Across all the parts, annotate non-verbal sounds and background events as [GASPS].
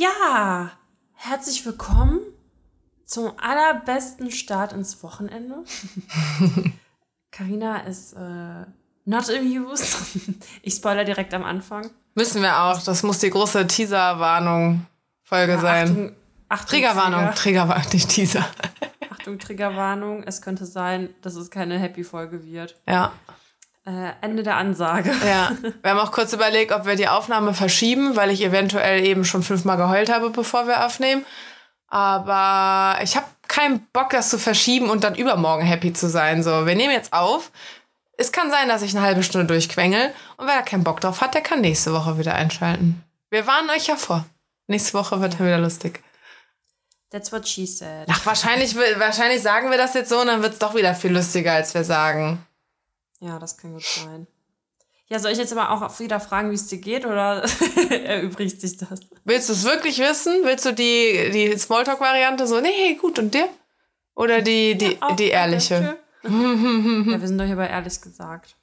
Ja, herzlich willkommen zum allerbesten Start ins Wochenende. [LAUGHS] Karina ist äh, not amused. [LAUGHS] Ich spoiler direkt am Anfang. Müssen wir auch. Das muss die große Teaser-Warnung-Folge Ja, sein. Achtung, Achtung, Triggerwarnung. Trigger. Triggerwarnung, nicht Teaser. Achtung, Triggerwarnung. Es könnte sein, dass es keine Happy-Folge wird. Ja. Äh, Ende der Ansage. Ja. [LAUGHS] Wir haben auch kurz überlegt, ob wir die Aufnahme verschieben, weil ich eventuell eben schon fünfmal geheult habe, bevor wir aufnehmen. Aber ich habe keinen Bock, das zu verschieben und dann übermorgen happy zu sein. So, wir nehmen jetzt auf. Es kann sein, dass ich eine halbe Stunde durchquengel. Und wer da keinen Bock drauf hat, der kann nächste Woche wieder einschalten. Wir warnen euch ja vor. Nächste Woche wird dann wieder lustig. That's what she said. Ach, wahrscheinlich, wahrscheinlich sagen wir das jetzt so und dann wird es doch wieder viel lustiger, als wir sagen. Ja, das kann gut sein. Ja, soll ich jetzt aber auch wieder fragen, wie es dir geht oder [LAUGHS] erübrigt sich das? Willst du es wirklich wissen? Willst du die, die Smalltalk-Variante so, nee, gut, und dir? Oder die, die, Auch die ehrliche? [LAUGHS] ja, wir sind doch hier bei ehrlich gesagt.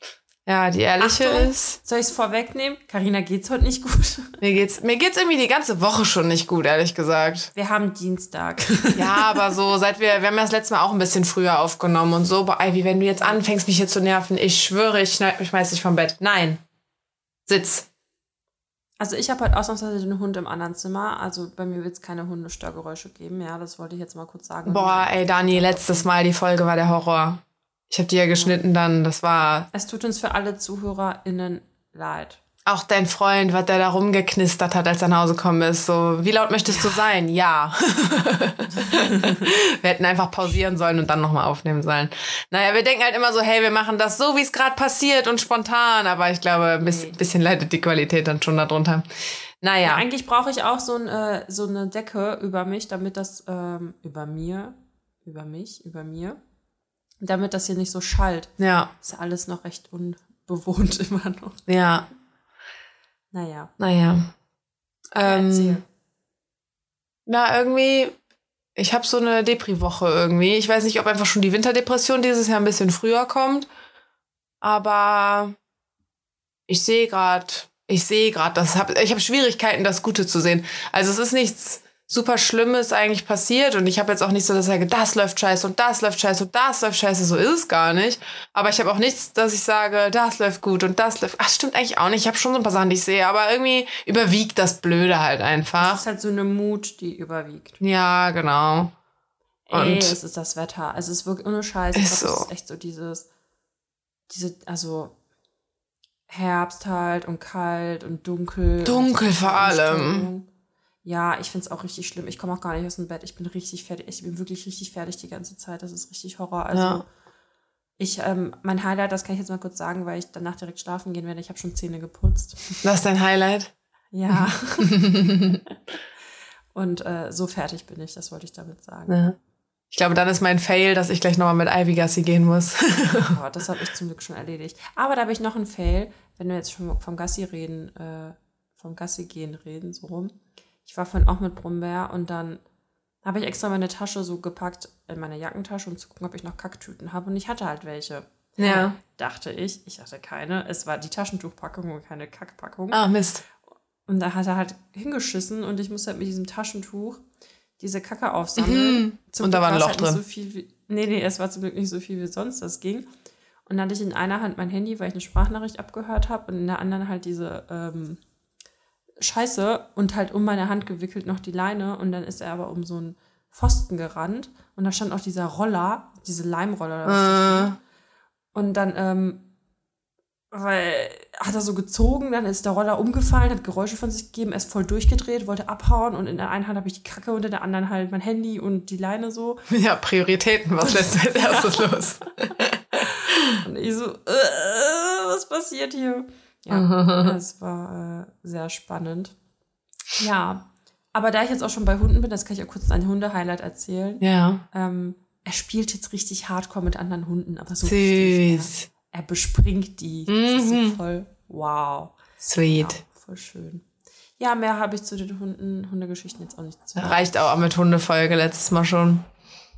Ja, die ehrliche Achtung. ist. Soll ich es vorwegnehmen? Karina geht's heute nicht gut. [LAUGHS] Mir geht's, mir geht's irgendwie die ganze Woche schon nicht gut, ehrlich gesagt. Wir haben Dienstag. [LAUGHS] Ja, aber so, seit wir, wir haben ja das letzte Mal auch ein bisschen früher aufgenommen und so, bei Ivy, wenn du jetzt anfängst, mich hier zu nerven, ich schwöre, ich schneid- ich schmeiß dich vom Bett. Nein. Sitz. Also ich habe heute ausnahmsweise den Hund im anderen Zimmer. Also bei mir wird es keine Hundestörgeräusche geben. Ja, das wollte ich jetzt mal kurz sagen. Boah, ey, Dani, letztes Mal die Folge war der Horror. Ich habe die ja geschnitten dann, das war Es tut uns für alle ZuhörerInnen leid. Auch dein Freund, was der da rumgeknistert hat, als er nach Hause gekommen ist. So, wie laut möchtest du sein? Ja. [LAUGHS] wir hätten einfach pausieren sollen und dann nochmal aufnehmen sollen. Naja, wir denken halt immer so, hey, wir machen das so, wie es gerade passiert und spontan. Aber ich glaube, ein bisschen, bisschen leidet die Qualität dann schon darunter. Naja. Eigentlich brauche ich auch so, ein, äh, so eine Decke über mich, damit das ähm, über mir, über mich, über mir, damit das hier nicht so schallt. Ja, Ist ja alles noch recht unbewohnt [LAUGHS] immer noch. ja, Naja. naja. Erzähl. Ähm, na, irgendwie, ich habe so eine Depri-Woche irgendwie. Ich weiß nicht, ob einfach schon die Winterdepression dieses Jahr ein bisschen früher kommt. Aber ich sehe gerade, ich sehe gerade, ich habe Schwierigkeiten, das Gute zu sehen. Also es ist nichts super Schlimmes eigentlich passiert und ich habe jetzt auch nicht so, dass ich sage, das läuft scheiße und das läuft scheiße und das läuft scheiße. So ist es gar nicht. Aber ich habe auch nichts, dass ich sage, das läuft gut und das läuft. Ach, stimmt eigentlich auch nicht. Ich habe schon so ein paar Sachen, die ich sehe, aber irgendwie überwiegt das Blöde halt Das einfach. ist halt so eine Mut, die überwiegt. Ja, genau. Ey, Und- es ist das Wetter. Es ist wirklich ohne Scheiß. Ist so. Es ist echt so dieses, diese, also Herbst halt und kalt und dunkel. Dunkel und vor allem. Ja, ich find's auch richtig schlimm. Ich komme auch gar nicht aus dem Bett. Ich bin richtig fertig. Ich bin wirklich richtig fertig die ganze Zeit. Das ist richtig Horror. Also Ja. ich, ähm, mein Highlight, das kann ich jetzt mal kurz sagen, weil ich danach direkt schlafen gehen werde. Ich habe schon Zähne geputzt. Das ist dein Highlight. Ja. [LAUGHS] und äh, so fertig bin ich, das wollte ich damit sagen. Ja. Ich glaube, dann ist mein Fail, dass ich gleich nochmal mit Ivy Gassi gehen muss. [LAUGHS] Aber das habe ich zum Glück schon erledigt. Aber da habe ich noch einen Fail, wenn wir jetzt schon vom Gassi reden, äh, vom Gassi gehen reden, so rum. Ich war vorhin auch mit Brummbär und dann habe ich extra meine Tasche so gepackt in meine Jackentasche, um zu gucken, ob ich noch Kacktüten habe. Und ich hatte halt welche. Ja. Dachte ich. Ich hatte keine. Es war die Taschentuchpackung und keine Kackpackung. ah, Mist. Und da hat er halt hingeschissen und ich musste halt mit diesem Taschentuch diese Kacke aufsammeln. Zum Mhm. Und da war ein Loch halt nicht drin. So viel wie, nee, nee, es war zum Glück nicht so viel, wie sonst das ging. Und dann hatte ich in einer Hand mein Handy, weil ich eine Sprachnachricht abgehört habe und in der anderen halt diese ähm, Scheiße und halt um meine Hand gewickelt noch die Leine und dann ist er aber um so einen Pfosten gerannt und da stand auch dieser Roller, diese Leimroller. Oder was das Äh. Und dann, ähm, weil hat er so gezogen, dann ist der Roller umgefallen, hat Geräusche von sich gegeben, er ist voll durchgedreht, wollte abhauen und in der einen Hand habe ich die Kacke und in der anderen halt mein Handy und die Leine so. ja, Prioritäten. Was lässt du als [LAUGHS] erstes los? Und ich so, äh, was passiert hier? Ja, [LAUGHS] es war äh, sehr spannend. Ja, aber da ich jetzt auch schon bei Hunden bin, das kann ich auch kurz ein Hunde-Highlight erzählen. Ja. Ähm, er spielt jetzt richtig hardcore mit anderen Hunden, aber so richtig, Süß. ja. Er bespringt die. Das ist so Mhm. voll wow. Sweet. Ja, voll schön. Ja, mehr habe ich zu den Hunden, Hundegeschichten jetzt auch nicht zu sagen. Reicht auch mit Hundefolge letztes Mal schon.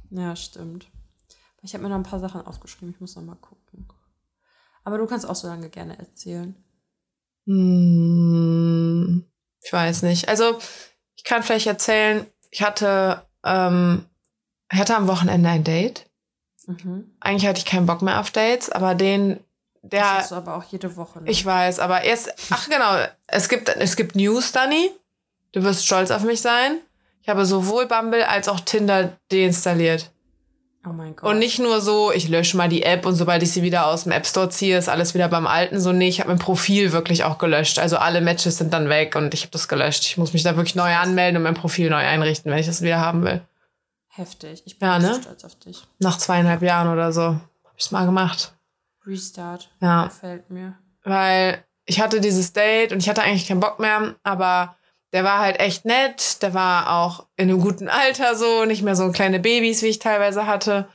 Ja, stimmt. Ich habe mir noch ein paar Sachen aufgeschrieben, ich muss noch mal gucken. Aber du kannst auch so lange gerne erzählen. Hm, ich weiß nicht. Also, Ich kann vielleicht erzählen, ich hatte, ähm, ich hatte am Wochenende ein Date. Mhm. Eigentlich hatte ich keinen Bock mehr auf Dates, aber den, der. Das hast du aber auch jede Woche. Ne? Ich weiß, aber erst, ach genau, es gibt, es gibt News, Dani. Du wirst stolz auf mich sein. Ich habe sowohl Bumble als auch Tinder deinstalliert. Oh mein Gott. Und nicht nur so, ich lösche mal die App und sobald ich sie wieder aus dem App Store ziehe, ist alles wieder beim Alten. So, nee, ich habe mein Profil wirklich auch gelöscht. Also alle Matches sind dann weg und ich habe das gelöscht. Ich muss mich da wirklich neu anmelden und mein Profil neu einrichten, wenn ich das wieder haben will. Heftig. Ich bin Ja, ne? stolz auf dich. Nach zweieinhalb Jahren oder so habe ich es mal gemacht. Restart. Ja. Gefällt mir. weil ich hatte dieses Date und ich hatte eigentlich keinen Bock mehr, aber der war halt echt nett, der war auch in einem guten Alter so, nicht mehr so kleine Babys, wie ich teilweise hatte.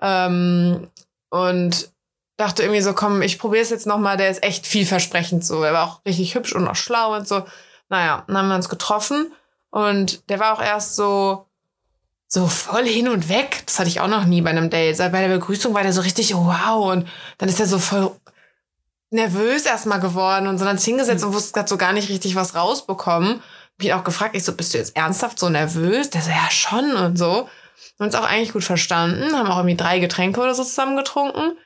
Ähm, und dachte irgendwie so, komm, ich probiere es jetzt nochmal, der ist echt vielversprechend so. Er war auch richtig hübsch und auch schlau und so. Naja, dann haben wir uns getroffen und der war auch erst so, so voll hin und weg. Das hatte ich auch noch nie bei einem Date. Bei der Begrüßung war der so richtig wow und dann ist er so voll nervös erstmal geworden und so dann hingesetzt und wusste gerade so gar nicht richtig was rausbekommen. Hab ihn auch gefragt, ich so, bist du jetzt ernsthaft so nervös? Der so, ja schon und so. Und uns auch eigentlich gut verstanden, haben auch irgendwie drei Getränke oder so zusammen getrunken.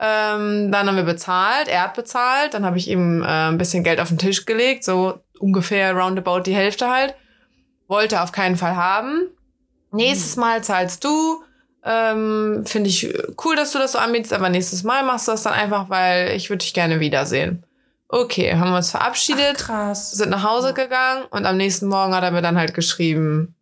Ähm, dann haben wir bezahlt, er hat bezahlt, dann habe ich ihm äh, ein bisschen Geld auf den Tisch gelegt, so ungefähr roundabout die Hälfte halt. Wollte auf keinen Fall haben. Nächstes Mal zahlst du. Ähm, Finde ich cool, dass du das so anbietest, aber nächstes Mal machst du das dann einfach, weil ich würde dich gerne wiedersehen. Okay, haben wir uns verabschiedet, Krass. sind nach Hause gegangen und am nächsten Morgen hat er mir dann halt geschrieben,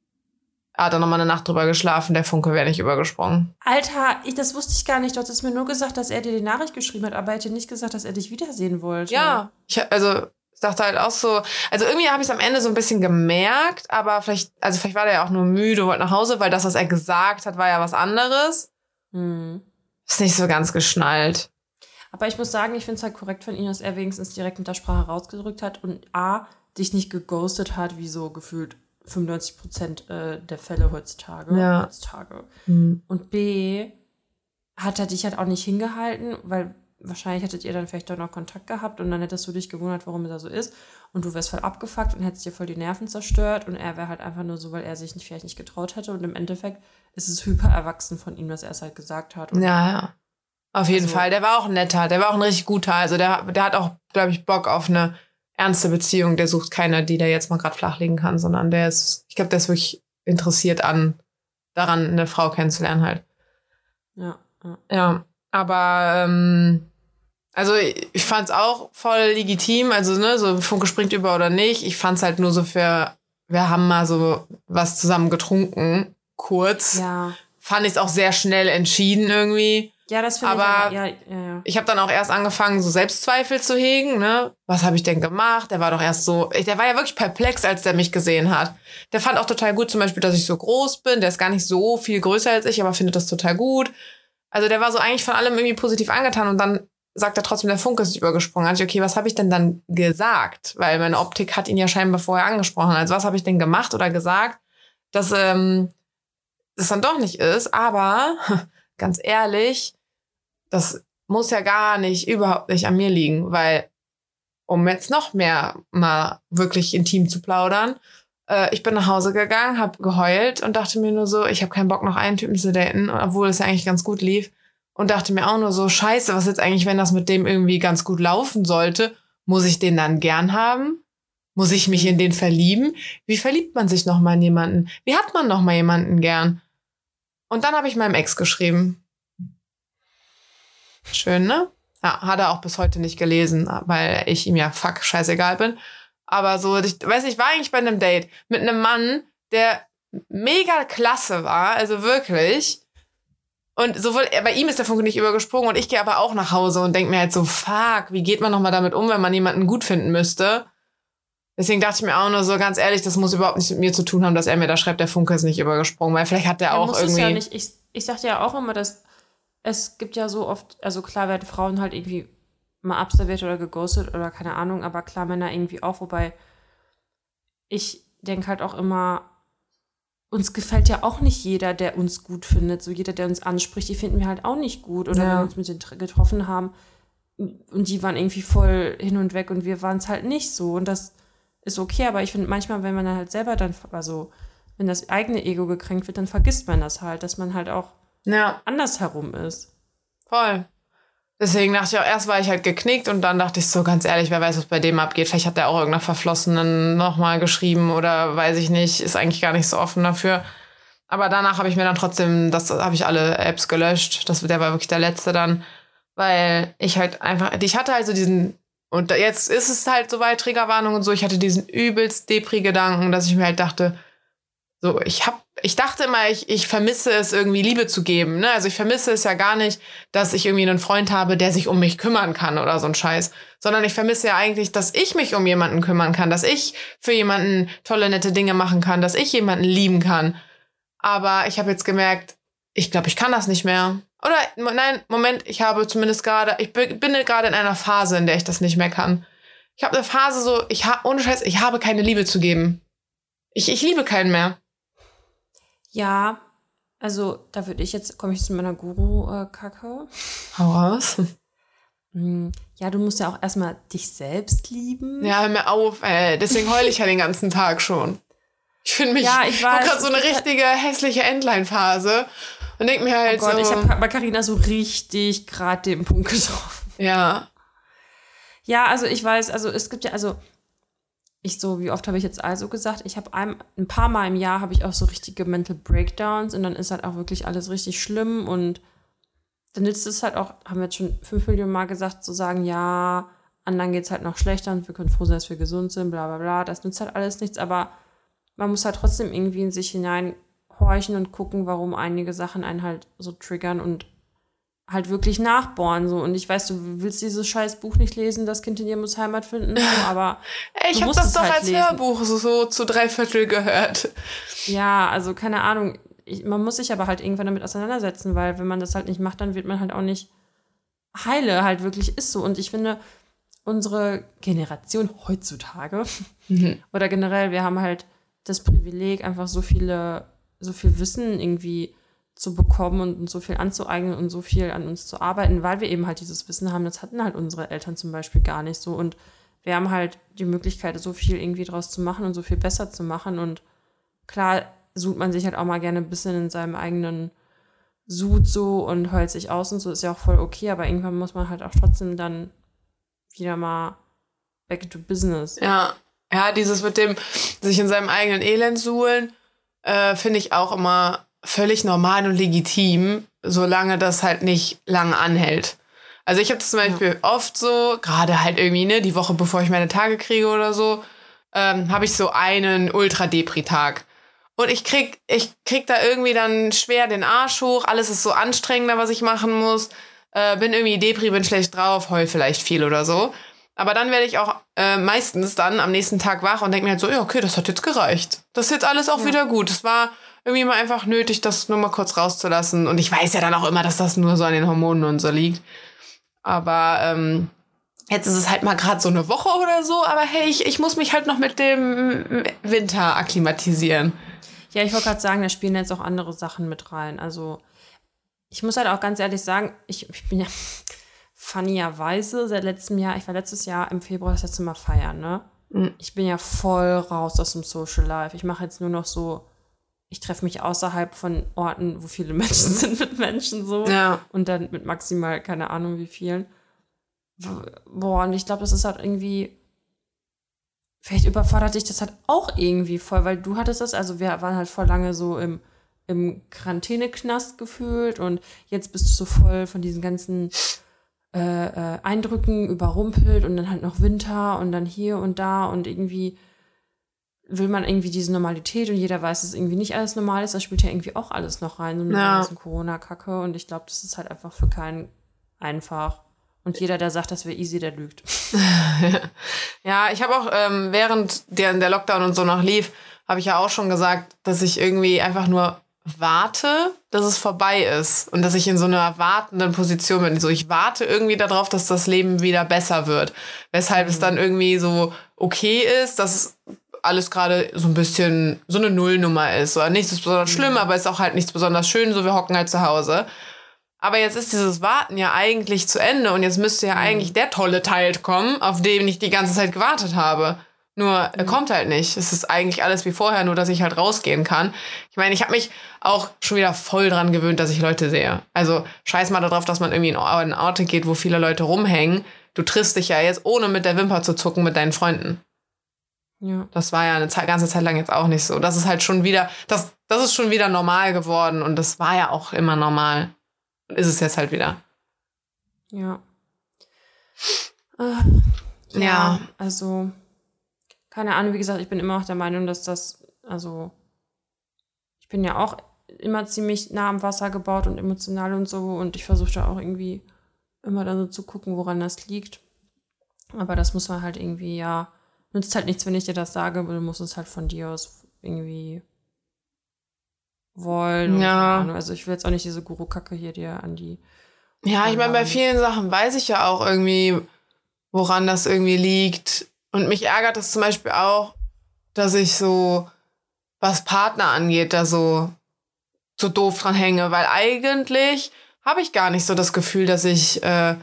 er hat dann nochmal eine Nacht drüber geschlafen, der Funke wäre nicht übergesprungen. Alter, ich, das wusste ich gar nicht. Du hattest mir nur gesagt, dass er dir die Nachricht geschrieben hat, aber er hätte nicht gesagt, dass er dich wiedersehen wollte. Ja, ich, hab- also ich dachte halt auch so, also irgendwie habe ich es am Ende so ein bisschen gemerkt, aber vielleicht, also vielleicht war der ja auch nur müde, wollte nach Hause, weil das, was er gesagt hat, war ja was anderes. Hm. Ist nicht so ganz geschnallt. Aber ich muss sagen, ich finde es halt korrekt von ihm, dass er wenigstens direkt mit der Sprache rausgedrückt hat und A, dich nicht geghostet hat, wie so gefühlt 95 Prozent äh, der Fälle heutzutage. Ja. heutzutage. Hm. Und B, hat er dich halt auch nicht hingehalten, weil wahrscheinlich hättet ihr dann vielleicht doch noch Kontakt gehabt und dann hättest du dich gewundert, warum er da so ist. Und du wärst voll abgefuckt und hättest dir voll die Nerven zerstört und er wäre halt einfach nur so, weil er sich nicht, vielleicht nicht getraut hätte. Und im Endeffekt ist es hyper erwachsen von ihm, dass er es halt gesagt hat. Und Ja, ja. Auf jeden Also- Fall. Der war auch ein netter, der war auch ein richtig guter. Also der, der hat auch, glaube ich, Bock auf eine ernste Beziehung. Der sucht keiner, die der jetzt mal gerade flachlegen kann, sondern der ist, ich glaube, der ist wirklich interessiert an, daran, eine Frau kennenzulernen halt. ja, ja. Ja, aber ähm, also ich, fand es auch voll legitim, also ne, so Funke springt über oder nicht. Ich fand es halt nur so für, wir haben mal so was zusammen getrunken, kurz. Ja, Fand ich es auch sehr schnell entschieden irgendwie. ja das finde ich Aber- aber, ja, ja, ja. Ich habe dann auch erst angefangen, so Selbstzweifel zu hegen, ne? Was habe ich denn gemacht? Der war doch erst so, der war ja wirklich perplex, als der mich gesehen hat. Der fand auch total gut zum Beispiel, dass ich so groß bin. Der ist gar nicht so viel größer als ich, aber findet das total gut. Also der war so eigentlich von allem irgendwie positiv angetan und dann sagt er trotzdem, der Funke ist übergesprungen. Ich, okay, was habe ich denn dann gesagt? Weil meine Optik hat ihn ja scheinbar vorher angesprochen. Also was habe ich denn gemacht oder gesagt, dass ähm, das dann doch nicht ist. Aber [LAUGHS] ganz ehrlich, das muss ja gar nicht, überhaupt nicht an mir liegen, weil, um jetzt noch mehr mal wirklich intim zu plaudern, äh, ich bin nach Hause gegangen, habe geheult und dachte mir nur so, ich habe keinen Bock, noch einen Typen zu daten, obwohl es ja eigentlich ganz gut lief. Und dachte mir auch nur so, scheiße, was jetzt eigentlich, wenn das mit dem irgendwie ganz gut laufen sollte, muss ich den dann gern haben? Muss ich mich in den verlieben? Wie verliebt man sich noch mal in jemanden? Wie hat man noch mal jemanden gern? Und dann habe ich meinem Ex geschrieben. Schön, ne? Ja, hat er auch bis heute nicht gelesen, weil ich ihm ja fuck scheißegal bin. Aber so, ich weiß nicht, ich war eigentlich bei einem Date mit einem Mann, der mega klasse war, also wirklich. Und sowohl bei ihm ist der Funke nicht übergesprungen und ich gehe aber auch nach Hause und denke mir halt so, fuck, wie geht man nochmal damit um, wenn man jemanden gut finden müsste? Deswegen dachte ich mir auch nur so, ganz ehrlich, das muss überhaupt nichts mit mir zu tun haben, dass er mir da schreibt, der Funke ist nicht übergesprungen, weil vielleicht hat der Ja, auch muss irgendwie. Es ja nicht. Ich, ich sagte ja auch immer, dass es gibt ja so oft, also klar werden Frauen halt irgendwie mal abserviert oder geghostet oder keine Ahnung, aber klar Männer irgendwie auch, wobei ich denke halt auch immer, uns gefällt ja auch nicht jeder, der uns gut findet. So jeder, der uns anspricht, die finden wir halt auch nicht gut. Oder Ja. wenn wir uns mit denen tr- getroffen haben und die waren irgendwie voll hin und weg und wir waren es halt nicht so. Und das ist okay, aber ich finde manchmal, wenn man dann halt selber dann, also wenn das eigene Ego gekränkt wird, dann vergisst man das halt, dass man halt auch Ja, andersherum ist. voll. Deswegen dachte ich auch, erst war ich halt geknickt und dann dachte ich so, ganz ehrlich, wer weiß, was bei dem abgeht. Vielleicht hat der auch irgendeiner Verflossenen nochmal geschrieben oder weiß ich nicht, ist eigentlich gar nicht so offen dafür. Aber danach habe ich mir dann trotzdem, das habe ich alle Apps gelöscht. Das, der war wirklich der letzte dann, weil ich halt einfach, ich hatte also diesen, und jetzt ist es halt soweit, Triggerwarnung und so, ich hatte diesen übelst Depri-Gedanken, dass ich mir halt dachte, so, ich hab, ich dachte immer, ich, ich vermisse es irgendwie Liebe zu geben. Ne? Also ich vermisse es ja gar nicht, dass ich irgendwie einen Freund habe, der sich um mich kümmern kann oder so ein Scheiß. Sondern ich vermisse ja eigentlich, dass ich mich um jemanden kümmern kann, dass ich für jemanden tolle, nette Dinge machen kann, dass ich jemanden lieben kann. Aber ich habe jetzt gemerkt, ich glaube, ich kann das nicht mehr. Oder nein, Moment, ich habe zumindest gerade, ich bin gerade in einer Phase, in der ich das nicht mehr kann. Ich habe eine Phase so, ich habe ohne Scheiß, ich habe keine Liebe zu geben. Ich, ich liebe keinen mehr. Ja, also da würde ich jetzt, komme ich zu meiner Guru-Kacke. Hau raus. Hm, Ja, du musst ja auch erstmal dich selbst lieben. Ja, hör mir auf, ey. Deswegen heule ich ja den ganzen Tag schon. Ich finde mich, Ja, ich weiß, gerade so eine richtige hässliche Endline-Phase und denk mir Oh halt Gott, so, ich habe bei Carina so richtig gerade den Punkt getroffen. ja, Ja, also ich weiß, also es gibt ja, also ich so, wie oft habe ich jetzt also gesagt, ich habe ein, ein paar Mal im Jahr habe ich auch so richtige Mental Breakdowns und dann ist halt auch wirklich alles richtig schlimm und dann nützt es halt auch, haben wir jetzt schon fünf Millionen Mal gesagt, zu sagen, ja, anderen geht es halt noch schlechter und wir können froh sein, dass wir gesund sind, bla bla bla. Das nützt halt alles nichts, aber man muss halt trotzdem irgendwie in sich hineinhorchen und gucken, warum einige Sachen einen halt so triggern und halt wirklich nachbohren. So. Und ich weiß, du willst dieses scheiß Buch nicht lesen, das Kind in dir muss Heimat finden, so, [LAUGHS] aber ey, ich habe das doch halt als lesen. Hörbuch so, so zu drei Viertel gehört. ja, also keine Ahnung. Ich, man muss sich aber halt irgendwann damit auseinandersetzen, weil wenn man das halt nicht macht, dann wird man halt auch nicht heile, halt wirklich ist so. Und ich finde, unsere Generation heutzutage oder generell, wir haben halt das Privileg, einfach so viele, so viel Wissen irgendwie zu bekommen und, so viel anzueignen und so viel an uns zu arbeiten, weil wir eben halt dieses Wissen haben. Das hatten halt unsere Eltern zum Beispiel gar nicht so. Und wir haben halt die Möglichkeit, so viel irgendwie draus zu machen und so viel besser zu machen. Und klar sucht man sich halt auch mal gerne ein bisschen in seinem eigenen Sud so und heult sich aus und so, ist ja auch voll okay, aber irgendwann muss man halt auch trotzdem dann wieder mal back to business. Ja, ja, dieses mit dem sich in seinem eigenen Elend suhlen, äh, finde ich auch immer völlig normal und legitim, solange das halt nicht lange anhält. Also ich habe das zum Beispiel oft so, gerade halt irgendwie, ne, die Woche bevor ich meine Tage kriege oder so, ähm, habe ich so einen Ultra-Depri-Tag. Und ich krieg, ich krieg da irgendwie dann schwer den Arsch hoch, alles ist so anstrengender, was ich machen muss. Äh, bin irgendwie Depri, bin schlecht drauf, heul vielleicht viel oder so. Aber dann werde ich auch äh, meistens dann am nächsten Tag wach und denke mir halt so, ja, okay, das hat jetzt gereicht. Das ist jetzt alles auch wieder gut. Es war irgendwie mal einfach nötig, das nur mal kurz rauszulassen. Und ich weiß ja dann auch immer, dass das nur so an den Hormonen und so liegt. Aber ähm, jetzt ist es halt mal gerade so eine Woche oder so. Aber hey, ich, ich muss mich halt noch mit dem Winter akklimatisieren. Ja, ich wollte gerade sagen, da spielen jetzt auch andere Sachen mit rein. Also, ich muss halt auch ganz ehrlich sagen, ich, ich bin ja [LAUGHS] funnierweise seit letztem Jahr, ich war letztes Jahr im Februar das letzte Mal feiern, ne? Mhm. Ich bin ja voll raus aus dem Social Life. Ich mache jetzt nur noch so, ich treffe mich außerhalb von Orten, wo viele [LAUGHS] Menschen sind mit Menschen so. Ja. Und dann mit maximal, keine Ahnung wie vielen. Boah, und ich glaube, das ist halt irgendwie. Vielleicht überfordert dich das halt auch irgendwie voll, weil du hattest das, also wir waren halt voll lange so im, im Quarantäneknast gefühlt und jetzt bist du so voll von diesen ganzen äh, äh, Eindrücken überrumpelt und dann halt noch Winter und dann hier und da und irgendwie will man irgendwie diese Normalität und jeder weiß, dass irgendwie nicht alles normal ist. Das spielt ja irgendwie auch alles noch rein, so mit Ja. der ganzen Corona-Kacke. Und ich glaube, das ist halt einfach für keinen einfach. Und jeder, der sagt, das wäre easy, der lügt. [LAUGHS] Ja, ich habe auch ähm, während der, der Lockdown und so noch lief, habe ich ja auch schon gesagt, dass ich irgendwie einfach nur warte, dass es vorbei ist und dass ich in so einer wartenden Position bin. So, ich warte irgendwie darauf, dass das Leben wieder besser wird. Weshalb es dann irgendwie so okay ist, dass alles gerade so ein bisschen so eine Nullnummer ist. Oder nichts ist besonders schlimm, aber ist auch halt nichts besonders schön, so wir hocken halt zu Hause. Aber jetzt ist dieses Warten ja eigentlich zu Ende und jetzt müsste ja eigentlich der tolle Teil kommen, auf den ich die ganze Zeit gewartet habe. Nur er kommt halt nicht. Es ist eigentlich alles wie vorher, nur dass ich halt rausgehen kann. Ich meine, ich habe mich auch schon wieder voll dran gewöhnt, dass ich Leute sehe. Also scheiß mal darauf, dass man irgendwie in Orte geht, wo viele Leute rumhängen. Du triffst dich ja jetzt, ohne mit der Wimper zu zucken, mit deinen Freunden. Ja. Das war ja eine Zeit, ganze Zeit lang jetzt auch nicht so. Das ist halt schon wieder, das, das ist schon wieder normal geworden und das war ja auch immer normal. Und ist es jetzt halt wieder. Ja. Äh, ja, Ja. also, keine Ahnung, wie gesagt, ich bin immer auch der Meinung, dass das, also, ich bin ja auch immer ziemlich nah am Wasser gebaut und emotional und so und ich versuche da auch irgendwie immer dann so zu gucken, woran das liegt. Aber das muss man halt irgendwie, ja, nützt halt nichts, wenn ich dir das sage, aber du musst es halt von dir aus irgendwie wollen. Ja. Also ich will jetzt auch nicht diese Guru-Kacke hier dir an die Ja, ich meine, bei vielen Sachen weiß ich ja auch irgendwie, woran das irgendwie liegt. Und mich ärgert es zum Beispiel auch, dass ich so, was Partner angeht, da so, so doof dran hänge, weil eigentlich habe ich gar nicht so das Gefühl, dass ich äh,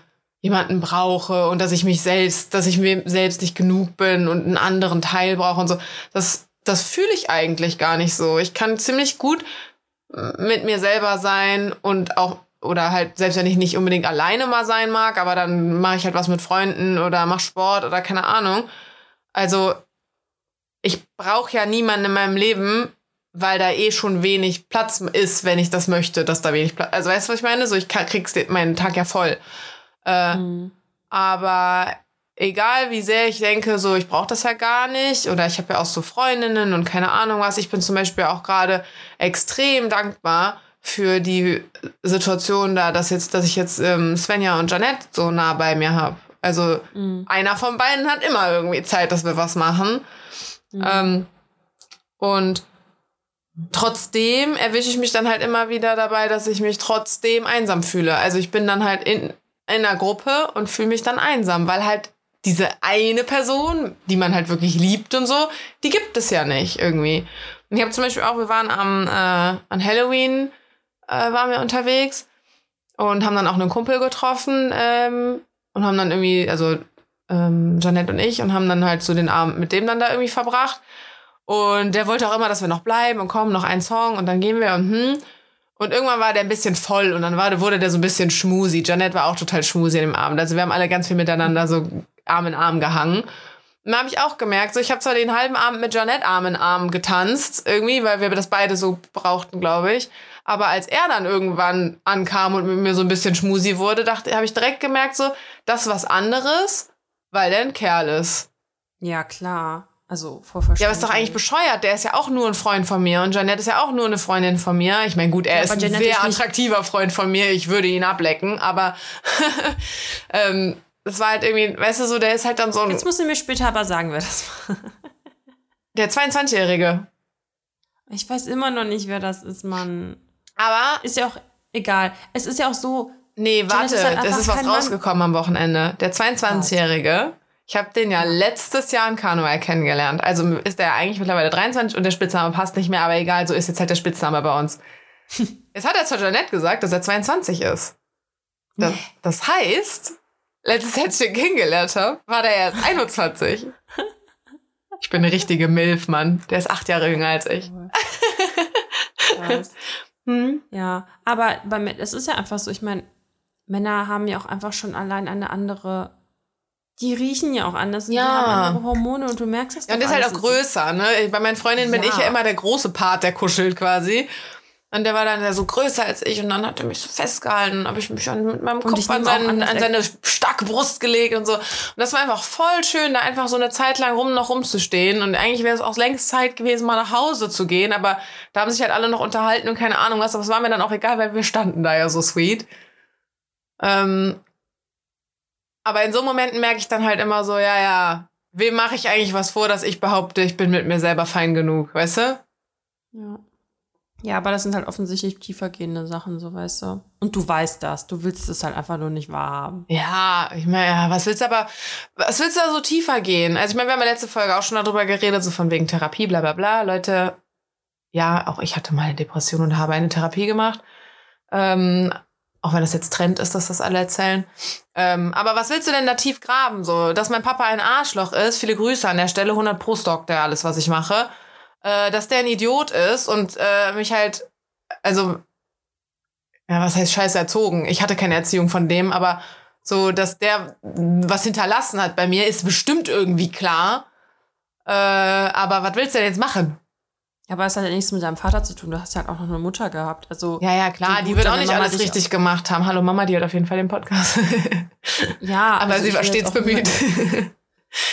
jemanden brauche und dass ich mich selbst, dass ich mir selbst nicht genug bin und einen anderen Teil brauche und so. Das, das fühle ich eigentlich gar nicht so. Ich kann ziemlich gut mit mir selber sein und auch oder halt selbst wenn ich nicht unbedingt alleine mal sein mag, aber dann mache ich halt was mit Freunden oder mach Sport oder keine Ahnung. Also ich brauche ja niemanden in meinem Leben, weil da eh schon wenig Platz ist, wenn ich das möchte, dass da wenig Platz. Also weißt du, was ich meine? So ich krieg's meinen Tag ja voll. Äh, Mhm. aber egal wie sehr ich denke, so ich brauche das ja gar nicht oder ich habe ja auch so Freundinnen und keine Ahnung was. Ich bin zum Beispiel auch gerade extrem dankbar für die Situation da, dass jetzt, dass ich jetzt ähm, Svenja und Janette so nah bei mir habe. Also Mhm. einer von beiden hat immer irgendwie Zeit, dass wir was machen. Ähm, und trotzdem erwische ich mich dann halt immer wieder dabei, dass ich mich trotzdem einsam fühle. Also ich bin dann halt in, in einer Gruppe und fühle mich dann einsam, weil halt diese eine Person, die man halt wirklich liebt und so, die gibt es ja nicht irgendwie. Und ich habe zum Beispiel auch, wir waren am äh, an Halloween äh, waren wir unterwegs und haben dann auch einen Kumpel getroffen ähm, und haben dann irgendwie, also ähm, Janette und ich, und haben dann halt so den Abend mit dem dann da irgendwie verbracht. Und der wollte auch immer, dass wir noch bleiben und kommen, noch einen Song und dann gehen wir und hm. Und irgendwann war der ein bisschen voll und dann war, wurde der so ein bisschen schmusi. Janette war auch total schmusi an dem Abend. Also wir haben alle ganz viel miteinander so Arm in Arm gehangen. Und da habe ich auch gemerkt, so ich habe zwar den halben Abend mit Janette Arm in Arm getanzt, irgendwie, weil wir das beide so brauchten, glaube ich. Aber als er dann irgendwann ankam und mit mir so ein bisschen schmusi wurde, dachte, habe ich direkt gemerkt, so, das ist was anderes, weil der ein Kerl ist. Ja, klar. Also vor Ja, aber ist doch eigentlich bescheuert. Der ist ja auch nur ein Freund von mir und Janette ist ja auch nur eine Freundin von mir. Ich meine, gut, er Ja, ist ein Janette sehr attraktiver Freund von mir. Ich würde ihn ablecken, aber [LAUGHS] ähm, das war halt irgendwie, weißt du, so, der ist halt dann so ein, Jetzt musst du mir später aber sagen, wer das war. der 22-Jährige. Ich weiß immer noch nicht, wer das ist, Mann. Aber, Ist ja auch egal. Es ist ja auch so. nee, warte, halt das ist was kein Mann. rausgekommen am Wochenende. Der 22-Jährige, ich habe den ja letztes Jahr in Karneval kennengelernt. Also ist er eigentlich mittlerweile 23 und der Spitzname passt nicht mehr, aber egal, so ist jetzt halt der Spitzname bei uns. [LAUGHS] Jetzt hat er zur Janette gesagt, dass er 22 ist. Das, das heißt, letztes Jahr, als ich ihn kennengelernt habe, war der [LAUGHS] erst 21. Ich bin eine richtige Milf, Mann. Der ist acht Jahre jünger als ich. [LAUGHS] Hm? ja, aber es ist ja einfach so, ich meine, Männer haben ja auch einfach schon allein eine andere. Die riechen ja auch anders. und Ja. Die haben andere Hormone und du merkst das Ja, und ist halt auch größer, ne? Bei meinen Freundinnen bin Ja. ich ja immer der große Part, der kuschelt quasi. Und der war dann ja so größer als ich und dann hat er mich so festgehalten, habe ich mich an, mit meinem Kopf an, seinen, an, seine starke Brust gelegt und so. Und das war einfach voll schön, da einfach so eine Zeit lang rum noch rumzustehen. Und eigentlich wäre es auch längst Zeit gewesen, mal nach Hause zu gehen, aber da haben sich halt alle noch unterhalten und keine Ahnung was, aber es war mir dann auch egal, weil wir standen da ja so sweet. Ähm, aber in so Momenten merke ich dann halt immer so, ja, ja, wem mache ich eigentlich was vor, dass ich behaupte, ich bin mit mir selber fein genug, weißt du? Ja. ja, aber das sind halt offensichtlich tiefergehende Sachen, so weißt du. Und du weißt das. Du willst es halt einfach nur nicht wahrhaben. Ja, ich meine, ja, was willst du aber, was willst du da so tiefer gehen? Also ich meine, wir haben ja letzte Folge auch schon darüber geredet, so von wegen Therapie, bla bla bla. Leute, ja, auch ich hatte mal eine Depression und habe eine Therapie gemacht. Ähm, Auch wenn das jetzt Trend ist, dass das alle erzählen. Ähm, aber was willst du denn da tief graben? So, dass mein Papa ein Arschloch ist, viele Grüße an der Stelle, 100 pro Stock, der alles, was ich mache. Äh, dass der ein Idiot ist und äh, mich halt, also, ja, was heißt scheiße erzogen? Ich hatte keine Erziehung von dem, aber so, dass der was hinterlassen hat bei mir, ist bestimmt irgendwie klar. Äh, aber was willst du denn jetzt machen? Ja, aber es hat ja nichts mit deinem Vater zu tun. Du hast ja halt auch noch eine Mutter gehabt. Also ja, ja, klar, die, wird auch nicht alles richtig gemacht haben. Hallo Mama, die hört auf jeden Fall den Podcast. [LAUGHS] ja, aber also sie war stets bemüht. [LAUGHS]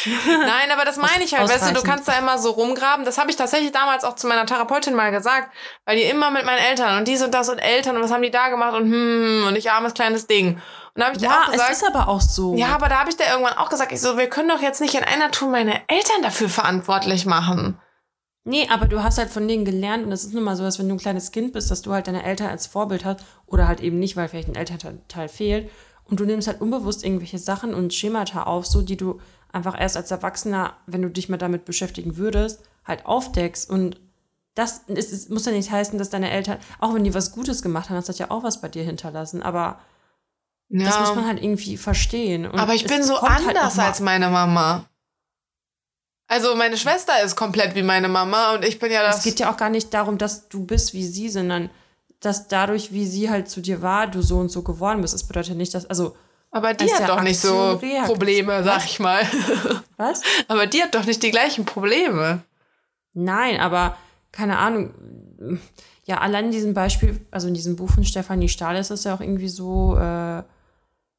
Nein, aber das meine ich halt. Weißt du, du kannst da immer so rumgraben. Das habe ich tatsächlich damals auch zu meiner Therapeutin mal gesagt, weil die immer mit meinen Eltern und dies und das und Eltern und was haben die da gemacht und hm und ich armes kleines Ding. Und da habe ich ja, auch gesagt, es ist aber auch so. Ja, aber da habe ich da irgendwann auch gesagt, ich so, wir können doch jetzt nicht in einer Tour meine Eltern dafür verantwortlich machen. Nee, aber du hast halt von denen gelernt und es ist nun mal so, dass wenn du ein kleines Kind bist, dass du halt deine Eltern als Vorbild hast oder halt eben nicht, weil vielleicht ein Elternteil fehlt und du nimmst halt unbewusst irgendwelche Sachen und Schemata auf, so die du einfach erst als Erwachsener, wenn du dich mal damit beschäftigen würdest, halt aufdeckst und das ist, es muss ja nicht heißen, dass deine Eltern, auch wenn die was Gutes gemacht haben, das hat ja auch was bei dir hinterlassen, aber ja. das muss man halt irgendwie verstehen. Und aber ich bin so halt anders halt als meine Mama. Also meine Schwester ist komplett wie meine Mama und ich bin ja das. Es geht ja auch gar nicht darum, dass du bist wie sie, sondern dass dadurch, wie sie halt zu dir war, du so und so geworden bist. Das bedeutet nicht, dass, also. Aber die hat ja doch nicht so Reaktion. Probleme, sag ich mal. Was? [LAUGHS] Aber die hat doch nicht die gleichen Probleme. Nein, aber keine Ahnung. Ja, allein in diesem Beispiel, also in diesem Buch von Stefanie Stahl ist es ja auch irgendwie so, äh,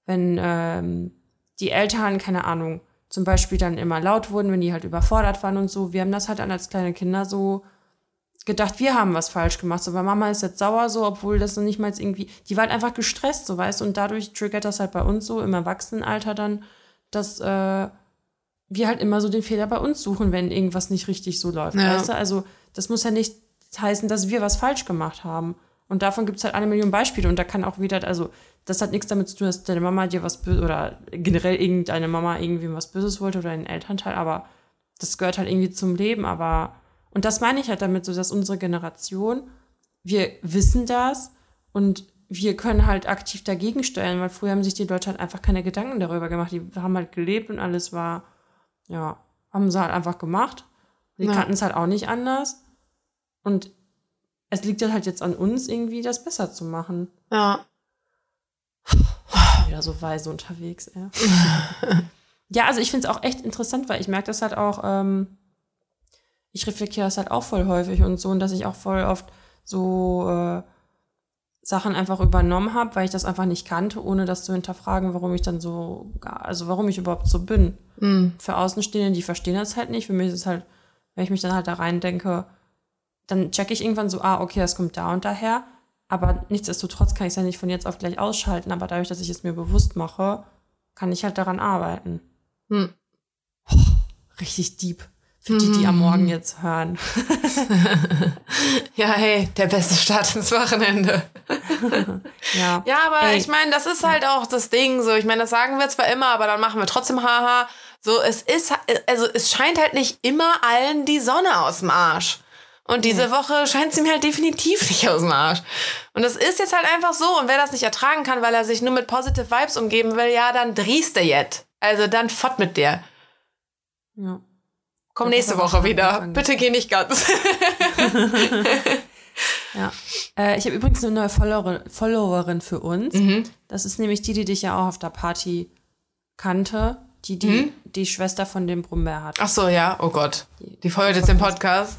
wenn ähm, die Eltern, keine Ahnung, zum Beispiel dann immer laut wurden, wenn die halt überfordert waren und so. Wir haben das halt dann als kleine Kinder so gedacht, wir haben was falsch gemacht. So, weil Mama ist jetzt sauer so, obwohl das noch nicht mal irgendwie, die war halt einfach gestresst, so weißt und dadurch triggert das halt bei uns so im Erwachsenenalter dann, dass äh, wir halt immer so den Fehler bei uns suchen, wenn irgendwas nicht richtig so läuft, ja. weißt du? Also das muss ja nicht heißen, dass wir was falsch gemacht haben. Und davon gibt es halt eine Million Beispiele. Und da kann auch wieder, also das hat nichts damit zu tun, dass deine Mama dir was Böses oder generell irgendeine Mama irgendwie was Böses wollte oder ein Elternteil, aber das gehört halt irgendwie zum Leben. Aber, und das meine ich halt damit, so dass unsere Generation, wir wissen das und wir können halt aktiv dagegen steuern, weil früher haben sich die Leute halt einfach keine Gedanken darüber gemacht. Die haben halt gelebt und alles war, ja, haben sie halt einfach gemacht. Die ja. kannten es halt auch nicht anders. Und es liegt halt jetzt an uns, irgendwie das besser zu machen. Ja. Wieder so weise unterwegs, ey. [LAUGHS] ja, also ich finde es auch echt interessant, weil ich merke das halt auch, ähm, ich reflektiere das halt auch voll häufig und so, und dass ich auch voll oft so äh, Sachen einfach übernommen habe, weil ich das einfach nicht kannte, ohne das zu hinterfragen, warum ich dann so, also warum ich überhaupt so bin. Mhm. Für Außenstehende, die verstehen das halt nicht. Für mich ist es halt, wenn ich mich dann halt da rein denke, dann checke ich irgendwann so, ah, okay, das kommt da und daher. Aber nichtsdestotrotz kann ich es ja nicht von jetzt auf gleich ausschalten. Aber dadurch, dass ich es mir bewusst mache, kann ich halt daran arbeiten. Hm. Oh, richtig deep. Für die, die am Morgen hm. jetzt hören. [LAUGHS] ja, hey, der beste Start ins Wochenende. [LAUGHS] ja. ja, aber Ey. ich meine, das ist halt auch das Ding. So, ich meine, das sagen wir zwar immer, aber dann machen wir trotzdem haha. So, es ist, also es scheint halt nicht immer allen die Sonne aus dem Arsch. Und diese Woche scheint sie mir halt definitiv nicht aus dem Arsch. Und das ist jetzt halt einfach so. Und wer das nicht ertragen kann, weil er sich nur mit Positive Vibes umgeben will, ja, dann driest er jetzt. Also dann fort mit dir. Ja. Komm das nächste Woche wieder. Bitte geh nicht ganz. [LAUGHS] ja. Äh, ich habe übrigens eine neue Followerin, Followerin für uns. Mhm. Das ist nämlich die, die dich ja auch auf der Party kannte. Die, die mhm. die Schwester von dem Brummbär hat. Ach so, ja. Oh Gott. Die folgt jetzt den Podcast.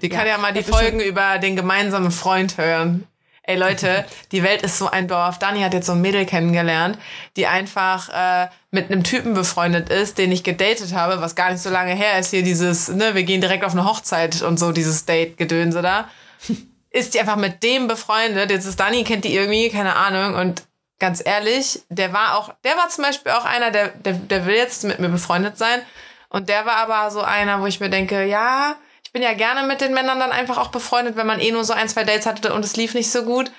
Die kann ja, ja mal die Folgen über den gemeinsamen Freund hören. Ey Leute, die Welt ist so ein Dorf. Dani hat jetzt so ein Mädel kennengelernt, die einfach äh, mit einem Typen befreundet ist, den ich gedatet habe, was gar nicht so lange her ist. Hier dieses, ne, wir gehen direkt auf eine Hochzeit und so, dieses Date-Gedönse da. [LAUGHS] ist die einfach mit dem befreundet. Jetzt ist Dani, kennt die irgendwie, keine Ahnung. Und ganz ehrlich, der war auch, der war zum Beispiel auch einer, der, der, der will jetzt mit mir befreundet sein. Und der war aber so einer, wo ich mir denke, ja, ich bin ja gerne mit den Männern dann einfach auch befreundet, wenn man eh nur so ein, zwei Dates hatte und es lief nicht so gut.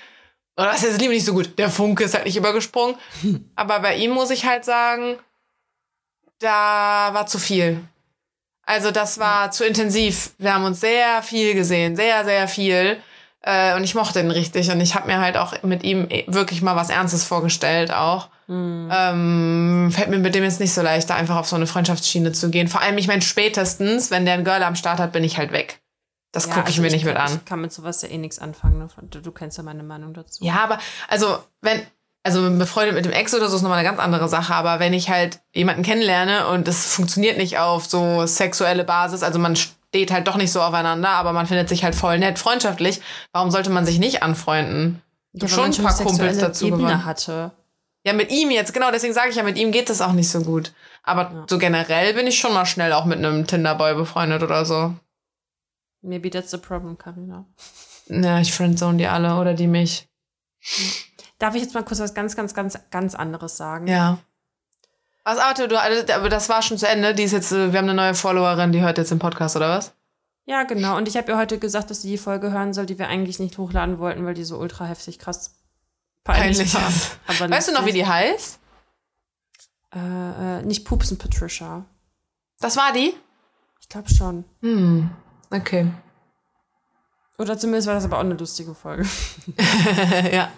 Oder es lief nicht so gut? Der Funke ist halt nicht übergesprungen. Aber bei ihm muss ich halt sagen, da war zu viel. Also das war zu intensiv. Wir haben uns sehr viel gesehen, sehr, sehr viel. Äh, und ich mochte ihn richtig. Und ich habe mir halt auch mit ihm eh wirklich mal was Ernstes vorgestellt auch. Hm. Ähm, fällt mir mit dem jetzt nicht so leicht, da einfach auf so eine Freundschaftsschiene zu gehen. Vor allem, ich meine, spätestens, wenn der ein Girl am Start hat, bin ich halt weg. Das Ja, gucke ich also mir nicht mit kann, an. Ich kann mit sowas ja eh nichts anfangen. Ne? Du, du kennst ja meine Meinung dazu. Ja, aber also wenn also befreundet mit dem Ex oder so ist nochmal eine ganz andere Sache, aber wenn ich halt jemanden kennenlerne und es funktioniert nicht auf so sexuelle Basis, also man steht halt doch nicht so aufeinander, aber man findet sich halt voll nett, freundschaftlich, warum sollte man sich nicht anfreunden? Ich Ja, schon ein paar Kumpels dazu Ebene gewonnen. hatte. Ja, mit ihm jetzt, genau, deswegen sage ich ja, mit ihm geht es auch nicht so gut. Aber so generell bin ich schon mal schnell auch mit einem Tinderboy befreundet oder so. Maybe that's the problem, Karina. Ja, ich friendzone die alle oder die mich. Darf ich jetzt mal kurz was ganz, ganz, ganz, ganz anderes sagen? Ja. Was, warte, du, aber das war schon zu Ende. Die ist jetzt, äh, wir haben eine neue Followerin, die hört jetzt den Podcast, oder was? Ja, genau. Und ich habe ihr heute gesagt, dass sie die Folge hören soll, die wir eigentlich nicht hochladen wollten, weil die so ultra heftig krass peinlich, Peinlich [LAUGHS] Weißt du noch, wie die heißt? Äh, äh, nicht Pupsen Patricia. Das war die? Ich glaube schon. Hm, okay. Oder zumindest war das aber auch eine lustige Folge. [LAUGHS] [LAUGHS] ja.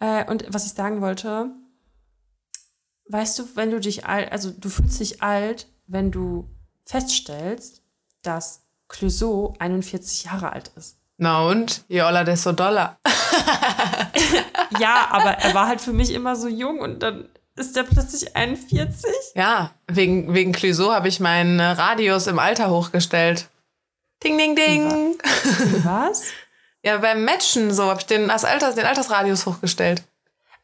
Äh, und was ich sagen wollte, weißt du, wenn du dich alt, also du fühlst dich alt, wenn du feststellst, dass Clouseau 41 Jahre alt ist. Na und? Jola de so Dollar. [LAUGHS] Ja, aber er war halt für mich immer so jung und dann ist der plötzlich 41. Ja, wegen, wegen Clouseau habe ich meinen Radius im Alter hochgestellt. Ding, ding, ding. Was? [LAUGHS] Ja, beim Matchen so habe ich den, das Alters, den Altersradius hochgestellt.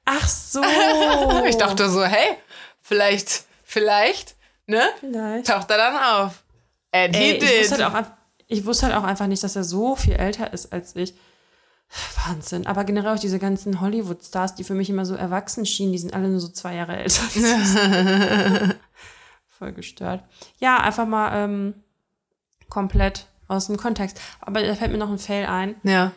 Ach so. [LAUGHS] Ich dachte so, hey, vielleicht, vielleicht, ne? Vielleicht. Taucht er dann auf. And he Ey, ich, did. wusste halt auch, ich wusste halt auch einfach nicht, dass er so viel älter ist als ich. Wahnsinn. Aber generell auch diese ganzen Hollywood-Stars, die für mich immer so erwachsen schienen, die sind alle nur so zwei Jahre älter. [LAUGHS] Voll gestört. Ja, einfach mal ähm, komplett aus dem Kontext. Aber da fällt mir noch ein Fail ein. ja.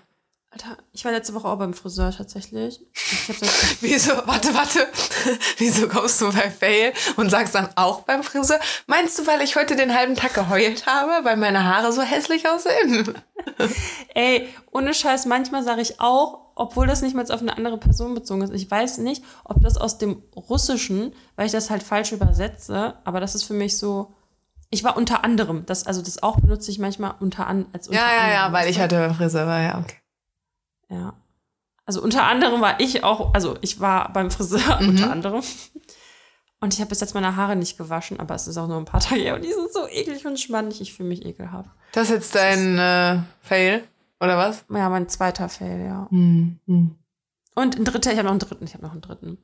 Alter, ich war letzte Woche auch beim Friseur tatsächlich. [LAUGHS] Wieso, warte, warte. [LAUGHS] Wieso kommst du bei Fail und sagst dann auch beim Friseur? Meinst du, weil ich heute den halben Tag geheult habe, weil meine Haare so hässlich aussehen? [LAUGHS] ey, ohne Scheiß, manchmal sage ich auch, obwohl das nicht mal auf eine andere Person bezogen ist. Ich weiß nicht, ob das aus dem Russischen, weil ich das halt falsch übersetze, aber das ist für mich so. Ich war unter anderem, das, also das auch benutze ich manchmal unter an, als unter Ja, ja, anderem. ja, weil ich heute beim Friseur war, ja, okay. Ja. Also unter anderem war ich auch, also ich war beim Friseur [LAUGHS] Mhm. unter anderem. Und ich habe bis jetzt meine Haare nicht gewaschen, aber es ist auch nur ein paar Tage her und die sind so eklig und schmannig. Ich fühle mich ekelhaft. Das ist jetzt dein äh, Fail, oder was? Ja, mein zweiter Fail, ja. Hm, hm. Und ein dritter, ich habe noch einen dritten, ich habe noch einen dritten.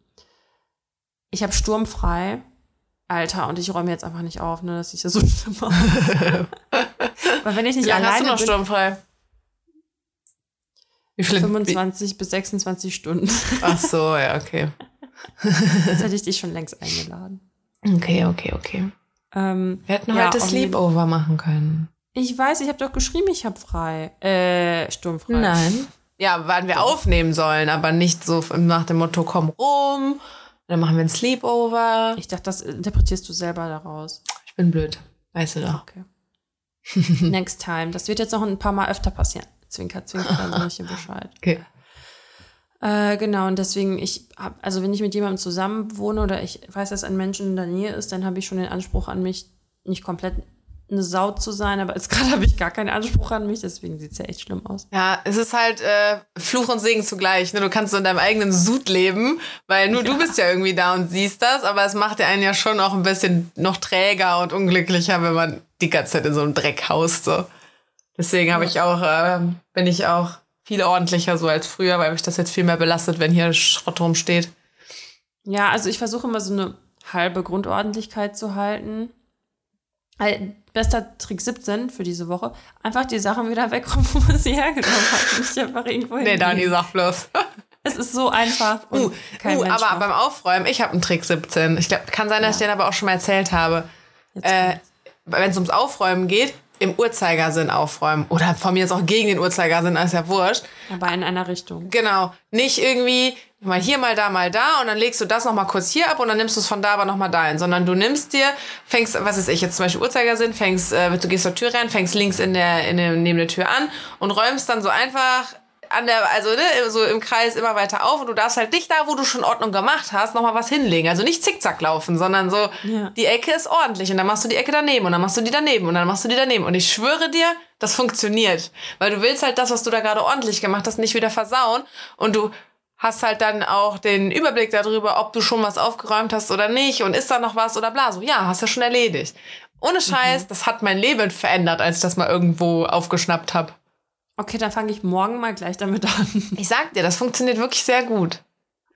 Ich habe sturmfrei. Alter, und ich räume jetzt einfach nicht auf, ne, dass ich das so [LAUGHS] schlimm aus. [LAUGHS] Weil wenn ich nicht Wie lange hast du alleine noch bin, sturmfrei? Wie viele? 25 bis 26 Stunden, Wie, ach so, [LAUGHS] ja, okay. jetzt hätte ich dich schon längst eingeladen. Okay, okay, okay. Ähm, Wir hätten Ja, heute Sleepover machen können. ich weiß, ich habe doch geschrieben, ich habe frei. Äh, sturmfrei. Nein. Ja, wann wir aufnehmen sollen, aber nicht so nach dem Motto, komm rum, dann machen wir ein Sleepover. Ich dachte, das interpretierst du selber daraus. Ich bin blöd, weißt du doch. Okay. [LAUGHS] Next time. Das wird jetzt noch ein paar Mal öfter passieren. Zwinker, zwinker, dann sage ich dir [LAUGHS] Bescheid. Okay. Äh, genau, und deswegen, ich hab, also wenn ich mit jemandem zusammen wohne oder ich weiß, dass ein Mensch in der Nähe ist, dann habe ich schon den Anspruch an mich, nicht komplett eine Sau zu sein, aber jetzt gerade [LAUGHS] habe ich gar keinen Anspruch an mich, deswegen sieht es ja echt schlimm aus. Ja, es ist halt äh, Fluch und Segen zugleich. Ne? Du kannst so in deinem eigenen Sud leben, weil nur du bist ja irgendwie da und siehst das, aber es macht ja einen ja schon auch ein bisschen noch träger und unglücklicher, wenn man die ganze Zeit in so einem Dreck haust. So. Deswegen habe ich auch, äh, bin ich auch viel ordentlicher so als früher, weil mich das jetzt viel mehr belastet, wenn hier Schrott rumsteht. Ja, also ich versuche immer so eine halbe Grundordentlichkeit zu halten. Äh, Bester Trick 17 für diese Woche. Einfach die Sachen wieder wegräumen, wo man sie hergenommen hat. Nicht einfach irgendwo Nee, hinlegen. Dani, sag bloß. Es ist so einfach. Uh, uh, aber macht. beim Aufräumen, ich habe einen Trick 17. Ich glaube, kann sein, dass ich den aber auch schon mal erzählt habe. Äh, wenn es ums Aufräumen geht, im Uhrzeigersinn aufräumen. Oder von mir ist auch gegen den Uhrzeigersinn, ist ja wurscht. Aber in einer Richtung. Genau. Nicht irgendwie mal hier, mal da, mal da und dann legst du das nochmal kurz hier ab und dann nimmst du es von da aber nochmal dahin. Sondern du nimmst dir, fängst, was ist ich, jetzt zum Beispiel Uhrzeigersinn, fängst, äh, du gehst zur Tür rein, fängst links in der, in der, neben der Tür an und räumst dann so einfach an der, also ne, so im Kreis immer weiter auf und du darfst halt nicht da, wo du schon Ordnung gemacht hast, nochmal was hinlegen. Also nicht zickzack laufen, sondern so, Ja. die Ecke ist ordentlich und dann machst du die Ecke daneben und dann machst du die daneben und dann machst du die daneben. Und ich schwöre dir, das funktioniert. Weil du willst halt das, was du da gerade ordentlich gemacht hast, nicht wieder versauen und du hast halt dann auch den Überblick darüber, ob du schon was aufgeräumt hast oder nicht und ist da noch was oder bla. So, ja, hast ja schon erledigt. Ohne Scheiß, das hat mein Leben verändert, als ich das mal irgendwo aufgeschnappt habe. Okay, dann fange ich morgen mal gleich damit an. Ich sag dir, das funktioniert wirklich sehr gut.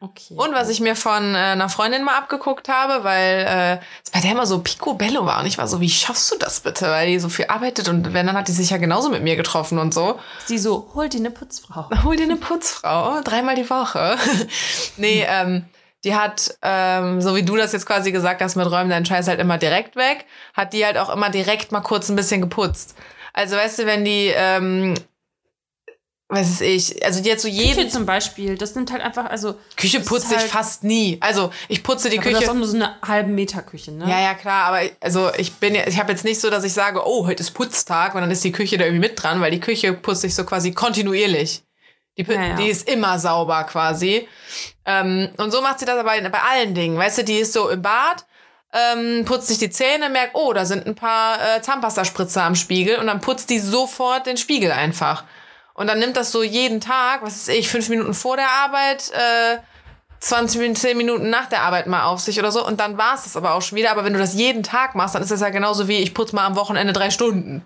Okay. Und was ich mir von äh, einer Freundin mal abgeguckt habe, weil äh, es bei der immer so picobello war. Und ich war so, wie schaffst du das bitte? Weil die so viel arbeitet und wenn, dann hat die sich ja genauso mit mir getroffen und so. Sie so, hol dir eine Putzfrau. [LAUGHS] Hol dir eine Putzfrau, dreimal die Woche. [LAUGHS] nee, ähm, die hat, ähm, so wie du das jetzt quasi gesagt hast, mit Räumen deinen Scheiß halt immer direkt weg, hat die halt auch immer direkt mal kurz ein bisschen geputzt. Also weißt du, wenn die, ähm, was ist ich, also die hat so jeden... Küche zum Beispiel, das sind halt einfach, also. Küche putze ich halt- fast nie. Also ich putze die Aber das ist Küche. auch nur so eine halben Meter Küche, ne? Ja, ja, klar, aber also ich bin ja, ich habe jetzt nicht so, dass ich sage, oh, heute ist Putztag und dann ist die Küche da irgendwie mit dran, weil die Küche putze ich so quasi kontinuierlich. Die, pu- Ja, ja. die ist immer sauber quasi. Ähm, und so macht sie das aber in- bei allen Dingen. Weißt du, die ist so im Bad, ähm, putzt sich die Zähne, merkt, oh, da sind ein paar äh, Zahnpastaspritzer am Spiegel und dann putzt die sofort den Spiegel einfach. Und dann nimmt das so jeden Tag, was weiß ich, fünf Minuten vor der Arbeit, äh, 20 Minuten, 10 Minuten nach der Arbeit mal auf sich oder so. Und dann war es das aber auch schon wieder. Aber wenn du das jeden Tag machst, dann ist das ja genauso wie ich putze mal am Wochenende drei Stunden.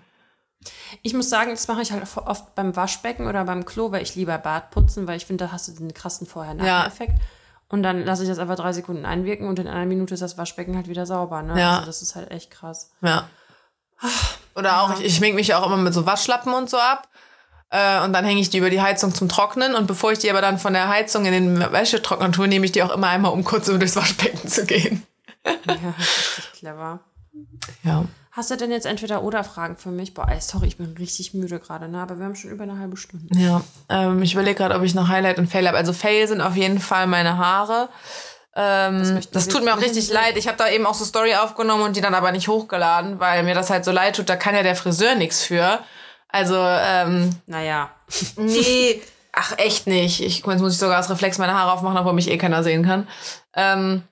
Ich muss sagen, das mache ich halt oft beim Waschbecken oder beim Klo, weil ich lieber Bad putzen, weil ich finde, da hast du den krassen Vorher-Nachher-Effekt. Und dann lasse ich das einfach drei Sekunden einwirken und in einer Minute ist das Waschbecken halt wieder sauber. Ne? Ja. Also das ist halt echt krass. Ja. Oder auch, ich, ich schmink mich ja auch immer mit so Waschlappen und so ab. Äh, und dann hänge ich die über die Heizung zum Trocknen. Und bevor ich die aber dann von der Heizung in den Wäschetrockner tue, nehme ich die auch immer einmal, um kurz über durchs Waschbecken zu gehen. Ja, das clever. Ja. Hast du denn jetzt entweder oder Fragen für mich? Boah, ey, sorry, ich bin richtig müde gerade, ne? Aber wir haben schon über eine halbe Stunde. Ja, ähm, ich überlege gerade, ob ich noch Highlight und Fail habe. Also Fail sind auf jeden Fall meine Haare. Ähm, das, wir tut mir auch richtig leid. Ich habe da eben auch so Story aufgenommen und die dann aber nicht hochgeladen, weil mir das halt so leid tut. Da kann ja der Friseur nichts für. Also, ähm, Naja. nee, ach echt nicht. Ich, jetzt muss ich sogar als Reflex meine Haare aufmachen, obwohl mich eh keiner sehen kann. Ähm,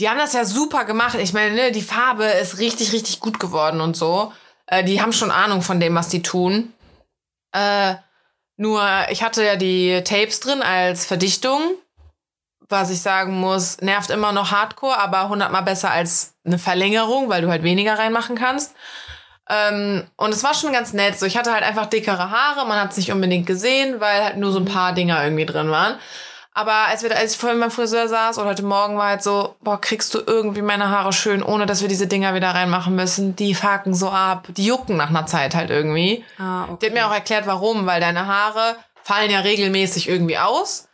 die haben das ja super gemacht. Ich meine, ne, die Farbe ist richtig, richtig gut geworden und so. Äh, die haben schon Ahnung von dem, was die tun. Äh, nur, ich hatte ja die Tapes drin als Verdichtung. Was ich sagen muss, nervt immer noch Hardcore, aber hundertmal besser als eine Verlängerung, weil du halt weniger reinmachen kannst. Ähm, und es war schon ganz nett. So, ich hatte halt einfach dickere Haare, man hat es nicht unbedingt gesehen, weil halt nur so ein paar Dinger irgendwie drin waren. Aber als, wir, als ich vorhin beim Friseur saß oder heute Morgen war halt so, boah, kriegst du irgendwie meine Haare schön, ohne dass wir diese Dinger wieder reinmachen müssen. Die faken so ab. Die jucken nach einer Zeit halt irgendwie. Ah, Die okay. hat mir auch erklärt, warum, weil deine Haare fallen ja regelmäßig irgendwie aus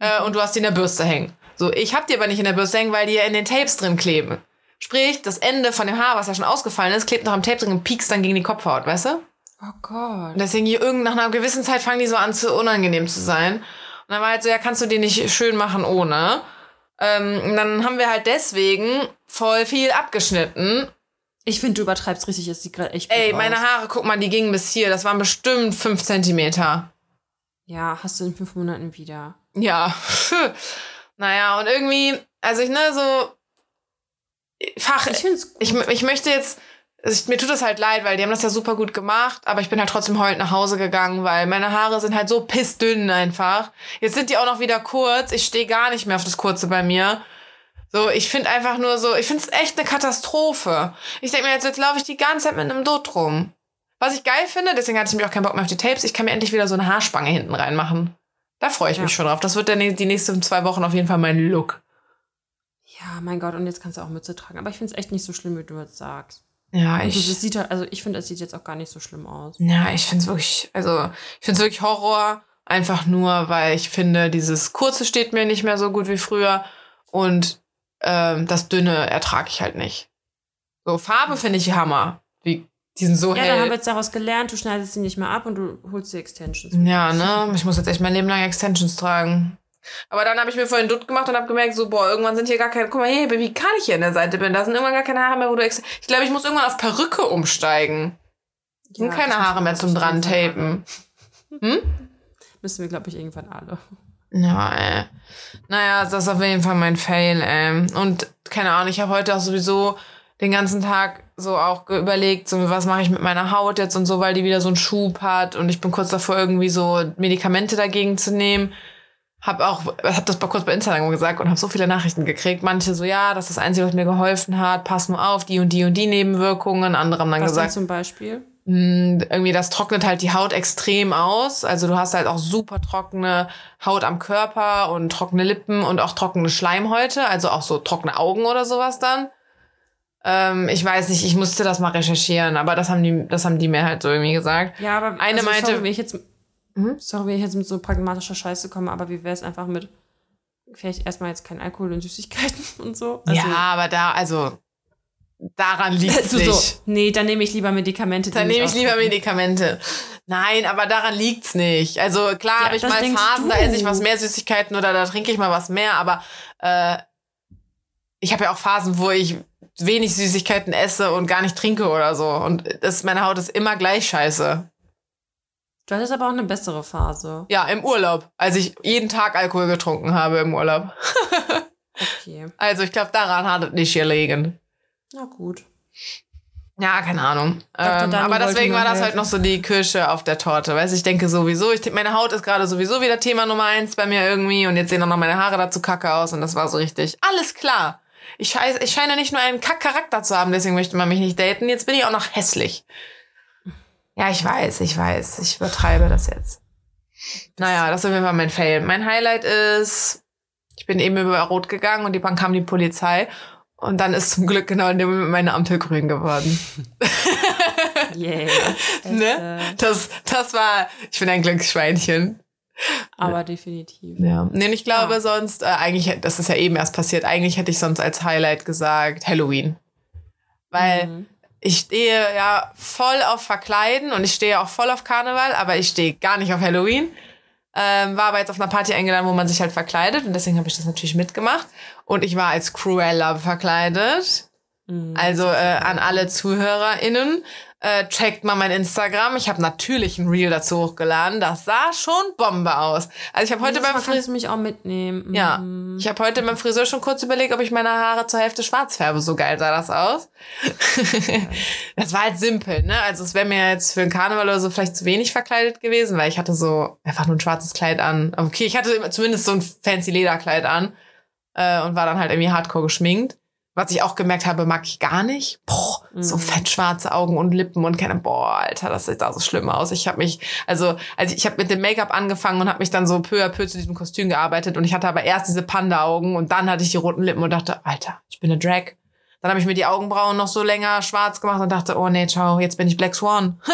äh, und du hast die in der Bürste hängen. So, ich hab die aber nicht in der Bürste hängen, weil die ja in den Tapes drin kleben. Sprich, das Ende von dem Haar, was ja schon ausgefallen ist, klebt noch am Tape drin und piekst dann gegen die Kopfhaut, weißt du? Oh Gott. Und deswegen hier irgend nach einer gewissen Zeit fangen die so an zu unangenehm zu sein. Und dann war halt so, ja, kannst du die nicht schön machen ohne? Ähm, und dann haben wir halt deswegen voll viel abgeschnitten. Ich finde, du übertreibst richtig, es sieht gerade echt Ey, aus. meine Haare, guck mal, die gingen bis hier. Das waren bestimmt fünf Zentimeter. Ja, hast du in fünf Monaten wieder. Ja. [LAUGHS] naja, und irgendwie, also ich, ne, so. Fach. Ich finde es Ich, ich möchte jetzt. Also ich, mir tut das halt leid, weil die haben das ja super gut gemacht, aber ich bin halt trotzdem heulend nach Hause gegangen, weil meine Haare sind halt so pissdünn einfach. Jetzt sind die auch noch wieder kurz. Ich stehe gar nicht mehr auf das Kurze bei mir. So, ich finde einfach nur so, ich finde es echt eine Katastrophe. Ich denke mir jetzt, jetzt laufe ich die ganze Zeit mit einem Dutt rum. Was ich geil finde, deswegen hatte ich mir auch keinen Bock mehr auf die Tapes, ich kann mir endlich wieder so eine Haarspange hinten reinmachen. Da freue ich mich Ja. schon drauf. Das wird dann die nächsten zwei Wochen auf jeden Fall mein Look. Ja, mein Gott, und jetzt kannst du auch Mütze tragen. Aber ich finde es echt nicht so schlimm, wie du jetzt sagst. Ja, ich. das sieht halt, also ich finde, es sieht jetzt auch gar nicht so schlimm aus. Ja, ich finde es wirklich, also ich finde es wirklich Horror. Einfach nur, weil ich finde, dieses Kurze steht mir nicht mehr so gut wie früher. Und ähm, das Dünne ertrage ich halt nicht. So, Farbe finde ich Hammer. Wie Die sind so Ja, hell. dann haben wir jetzt daraus gelernt, du schneidest sie nicht mehr ab und du holst die Extensions. Ja, ne? Ich muss jetzt echt mein Leben lang Extensions tragen. Aber dann habe ich mir vorhin Dutt gemacht und habe gemerkt, so, boah, irgendwann sind hier gar keine. Guck mal hier, wie kann ich hier an der Seite bin. Da sind irgendwann gar keine Haare mehr, wo du. Ex ich glaube, ich muss irgendwann auf Perücke umsteigen. Sind Ja, keine das Haare mehr zum dran tapen. Hm? Müssen wir, glaube ich, irgendwann alle. Ja, ey. Naja, das ist auf jeden Fall mein Fail, ey. Und keine Ahnung, ich habe heute auch sowieso den ganzen Tag so auch überlegt, so was mache ich mit meiner Haut jetzt und so, weil die wieder so einen Schub hat und ich bin kurz davor, irgendwie so Medikamente dagegen zu nehmen. Hab auch, hab das mal kurz bei Instagram gesagt und habe so viele Nachrichten gekriegt. Manche so, ja, das ist das Einzige, was mir geholfen hat. Pass nur auf, die und die und die Nebenwirkungen. Andere haben dann Was gesagt, zum Beispiel? mh, irgendwie das trocknet halt die Haut extrem aus. Also du hast halt auch super trockene Haut am Körper und trockene Lippen und auch trockene Schleimhäute, also auch so trockene Augen oder sowas dann. Ähm, ich weiß nicht, ich musste das mal recherchieren, aber das haben die, das haben die mir halt so irgendwie gesagt. Ja, aber Eine also, meinte- sorry, wenn ich jetzt, Mhm. sorry, wenn ich jetzt mit so pragmatischer Scheiße komme, aber wie wäre es einfach mit vielleicht erstmal jetzt kein Alkohol und Süßigkeiten [LAUGHS] und so? Also, ja, aber da, also daran liegt es du nicht. so, nee, dann nehme ich lieber Medikamente. Dann nehme ich lieber ausdrücken. Medikamente. Nein, aber daran liegt's nicht. Also klar Ja, habe ich mal Phasen, da du. esse ich was mehr Süßigkeiten oder da trinke ich mal was mehr, aber äh, ich habe ja auch Phasen, wo ich wenig Süßigkeiten esse und gar nicht trinke oder so. Und das, meine Haut ist immer gleich scheiße. Du hattest aber auch eine bessere Phase. Ja, im Urlaub, als ich jeden Tag Alkohol getrunken habe im Urlaub. [LAUGHS] Okay, Also ich glaube, daran hat es nicht gelegen. na gut. Ja, keine Ahnung. Ähm, aber deswegen war das halt helfen. noch so die Kirsche auf der Torte. Weißt du, ich denke sowieso, ich, meine Haut ist gerade sowieso wieder Thema Nummer eins bei mir irgendwie und jetzt sehen auch noch meine Haare dazu kacke aus und das war so richtig. Alles klar. Ich, scheiß, ich scheine nicht nur einen Kack-Charakter zu haben, deswegen möchte man mich nicht daten. Jetzt bin ich auch noch hässlich. Ja, ich weiß, ich weiß. Ich übertreibe das jetzt. Naja, das ist auf jeden Fall mein Fail. Mein Highlight ist, ich bin eben über Rot gegangen und dann kam die Polizei und dann ist zum Glück genau in dem Moment meine Ampel grün geworden. [LAUGHS] Yeah. Ne? Äh, Das, das war, ich bin ein Glücksschweinchen. aber definitiv. Ja. Nee, ich glaube Ja. sonst, äh, eigentlich, das ist ja eben erst passiert, eigentlich hätte ich sonst als Highlight gesagt Halloween. Weil Mhm. Ich stehe ja voll auf Verkleiden und ich stehe auch voll auf Karneval, aber ich stehe gar nicht auf Halloween. Ähm, war aber jetzt auf einer Party eingeladen, wo man sich halt verkleidet und deswegen habe ich das natürlich mitgemacht. Und ich war als Cruella verkleidet. Mhm. Also äh, an alle ZuhörerInnen, äh, checkt mal mein Instagram. Ich habe natürlich ein Reel dazu hochgeladen. Das sah schon Bombe aus. Also ich habe heute beim Friseur... mich auch mitnehmen. Ja, Mhm. ich habe heute beim Friseur schon kurz überlegt, ob ich meine Haare zur Hälfte schwarz färbe. So geil sah das aus. [LAUGHS] das war halt simpel, ne? Also es wäre mir jetzt für den Karneval oder so vielleicht zu wenig verkleidet gewesen, weil ich hatte so einfach nur ein schwarzes Kleid an. Okay, ich hatte zumindest so ein fancy Lederkleid an äh, und war dann halt irgendwie hardcore geschminkt. Was ich auch gemerkt habe, mag ich gar nicht. Boah, so Mhm. fett schwarze Augen und Lippen und keine, boah, Alter, das sieht da so schlimm aus. Ich habe mich, also, also ich habe mit dem Make-up angefangen und habe mich dann so peu à peu zu diesem Kostüm gearbeitet und ich hatte aber erst diese Panda-Augen und dann hatte ich die roten Lippen und dachte, Alter, ich bin eine Drag. Dann habe ich mir die Augenbrauen noch so länger schwarz gemacht und dachte, oh nee, ciao, jetzt bin ich Black Swan. [LAUGHS]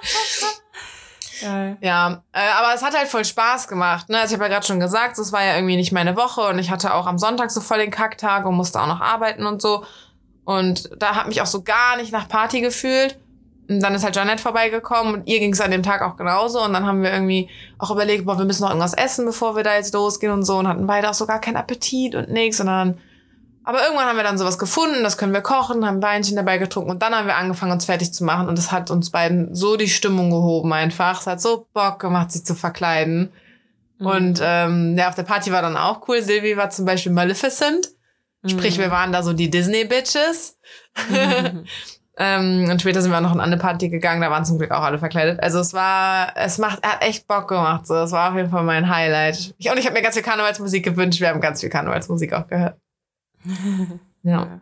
[LAUGHS] Geil. Ja, äh, aber es hat halt voll Spaß gemacht. Ne? Also ich habe ja gerade schon gesagt, es war ja irgendwie nicht meine Woche und ich hatte auch am Sonntag so voll den Kacktag und musste auch noch arbeiten und so. Und da hat mich auch so gar nicht nach Party gefühlt. Und dann ist halt Janette vorbeigekommen und ihr ging es an dem Tag auch genauso. Und dann haben wir irgendwie auch überlegt, boah, wir müssen noch irgendwas essen, bevor wir da jetzt losgehen und so. Und hatten beide auch so gar keinen Appetit und nix. Und dann, aber irgendwann haben wir dann sowas gefunden, das können wir kochen, haben Weinchen dabei getrunken und dann haben wir angefangen, uns fertig zu machen. Und es hat uns beiden so die Stimmung gehoben einfach. Es hat so Bock gemacht, sich zu verkleiden. Mhm. Und ähm, ja, auf der Party war dann auch cool. Silvi war zum Beispiel Maleficent. Sprich, Mhm. wir waren da so die Disney-Bitches. Mhm. [LAUGHS] Ähm, und später sind wir noch in eine Party gegangen, da waren zum Glück auch alle verkleidet. Also es war, es macht, hat echt Bock gemacht. So, das war auf jeden Fall mein Highlight. Ich, und ich habe mir ganz viel Karnevalsmusik gewünscht. Wir haben ganz viel Karnevalsmusik auch gehört. [LAUGHS] Ja.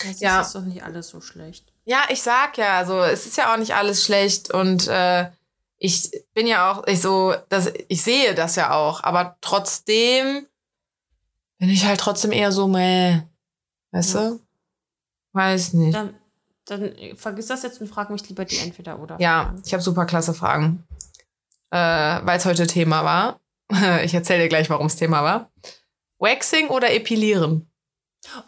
Das Ja. ist doch nicht alles so schlecht. Ja, ich sag ja, also es ist ja auch nicht alles schlecht und äh, ich bin ja auch, ich so, das, ich sehe das ja auch, aber trotzdem bin ich halt trotzdem eher so, meh, weißt Ja. du? Weiß nicht. Dann, dann vergiss das jetzt und frag mich lieber die entweder oder. Ja, ich habe super klasse Fragen. Äh, Weil es heute Thema war. [LAUGHS] Ich erzähle dir gleich, warum es Thema war. Waxing oder Epilieren?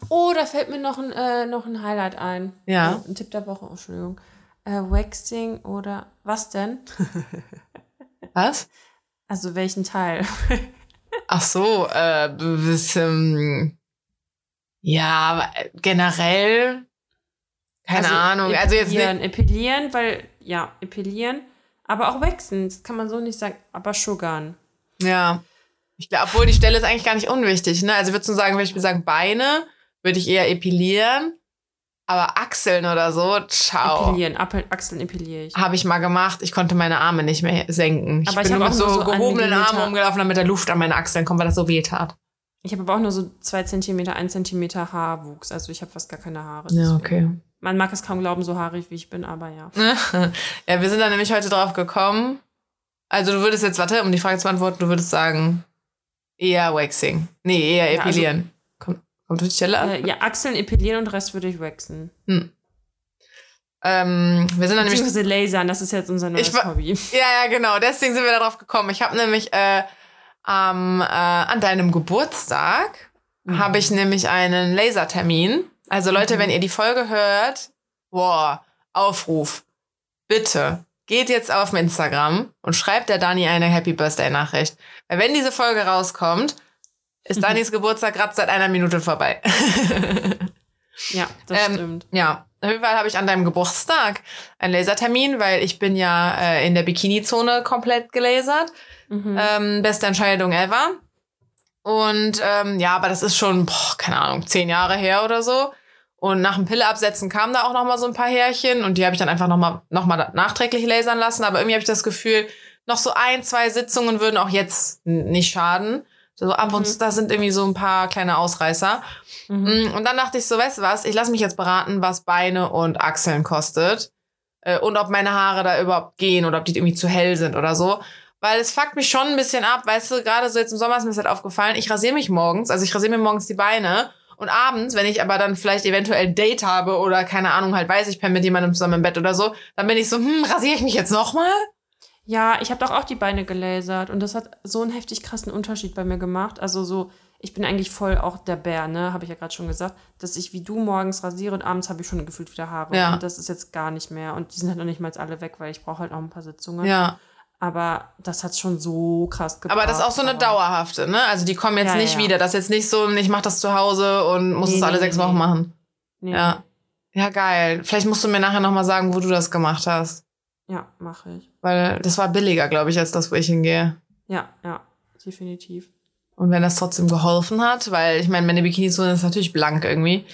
Oh, da fällt mir noch ein, äh, noch ein Highlight ein. Ja. Ein Tipp der Woche, Entschuldigung. Äh, Waxing oder was denn? [LAUGHS] Was? Also welchen Teil? [LAUGHS] Ach so, äh, bis, ähm, ja, äh, generell, keine Ahnung. Also jetzt epilieren, nicht, epilieren, weil, ja, epilieren. Aber auch waxen, das kann man so nicht sagen. Aber sugern. ja. Ich glaube, obwohl die Stelle ist eigentlich gar nicht unwichtig, ne? Also würdest du sagen, wenn ich sagen Beine, würde ich eher epilieren. Aber Achseln oder so, ciao. Epilieren, Appel, Achseln epiliere ich. Habe ich mal gemacht. Ich konnte meine Arme nicht mehr senken. Ich Aber ich bin nur hab mit so, nur so gehobenen Armen rumgelaufen, damit der Luft an meine Achseln kommt, weil das so weh tat. Ich habe aber auch nur so zwei Zentimeter, ein Zentimeter Haarwuchs. Also ich habe fast gar keine Haare. Ja, okay. Man mag es kaum glauben, so haarig wie ich bin, aber ja. [LAUGHS] ja, wir sind da nämlich heute drauf gekommen. Also du würdest jetzt, warte, um die Frage zu beantworten, du würdest sagen, eher Waxing. Nee, eher Ja, also- epilieren. kommt, kommt auf die Stelle an? Äh, ja, Achseln epilieren und Rest würde ich waxen. Ähm, wir sind dann nämlich lasern, das ist jetzt unser neues Ich Hobby. Ja, ja, genau. Deswegen sind wir darauf gekommen. Ich habe nämlich äh, am, äh, an deinem Geburtstag Mhm. habe ich nämlich einen Lasertermin. Also Leute, Mhm. wenn ihr die Folge hört, boah, Aufruf, bitte geht jetzt auf Instagram und schreibt der Dani eine Happy Birthday Nachricht. Weil wenn diese Folge rauskommt, ist. Danis [LAUGHS] Geburtstag gerade seit einer Minute vorbei. [LAUGHS] Ja, das Ähm, stimmt. Ja, auf jeden Fall habe ich an deinem Geburtstag einen Lasertermin, weil ich bin ja äh, in der Bikini-Zone komplett gelasert. Mhm. Ähm, beste Entscheidung ever. Und ähm, ja, aber das ist schon, boah, keine Ahnung, zehn Jahre her oder so. Und nach dem Pille absetzen kamen da auch noch mal so ein paar Härchen und die habe ich dann einfach noch mal, noch mal nachträglich lasern lassen. Aber irgendwie habe ich das Gefühl, noch so ein, zwei Sitzungen würden auch jetzt nicht schaden. So ab und Mhm. zu, da sind irgendwie so ein paar kleine Ausreißer. Mhm. Mm, Und dann dachte ich so, weißt du was, ich lasse mich jetzt beraten, was Beine und Achseln kostet. Äh, Und ob meine Haare da überhaupt gehen oder ob die irgendwie zu hell sind oder so. Weil es fuckt mich schon ein bisschen ab, weißt du, gerade so jetzt im Sommer ist mir das halt aufgefallen, ich rasiere mich morgens, also ich rasiere mir morgens die Beine und abends, wenn ich aber dann vielleicht eventuell ein Date habe oder keine Ahnung, halt weiß ich penne mit jemandem zusammen im Bett oder so, dann bin ich so, hm, rasiere ich mich jetzt nochmal? Ja, ich habe doch auch die Beine gelasert und das hat so einen heftig krassen Unterschied bei mir gemacht. Also so, ich bin eigentlich voll auch der Bär, ne, habe ich ja gerade schon gesagt, dass ich wie du morgens rasiere und abends habe ich schon gefühlt wieder Haare. Ja. Und das ist jetzt gar nicht mehr und die sind halt noch nicht mal alle weg, weil ich brauche halt noch ein paar Sitzungen. Ja. Aber das hat schon so krass gebracht. Aber das ist auch so eine dauerhafte, ne? Also die kommen jetzt Ja, nicht ja. wieder. Das ist jetzt nicht so, ich mache das zu Hause und muss Nee, es alle nee, sechs Wochen nee. machen. Ja. Ja, geil. Vielleicht musst du mir nachher nochmal sagen, wo du das gemacht hast. Ja, mache ich. Weil das war billiger, glaube ich, als das, wo ich hingehe. Ja, ja, definitiv. Und wenn das trotzdem geholfen hat, weil ich meine, meine Bikini-Zone ist natürlich blank irgendwie.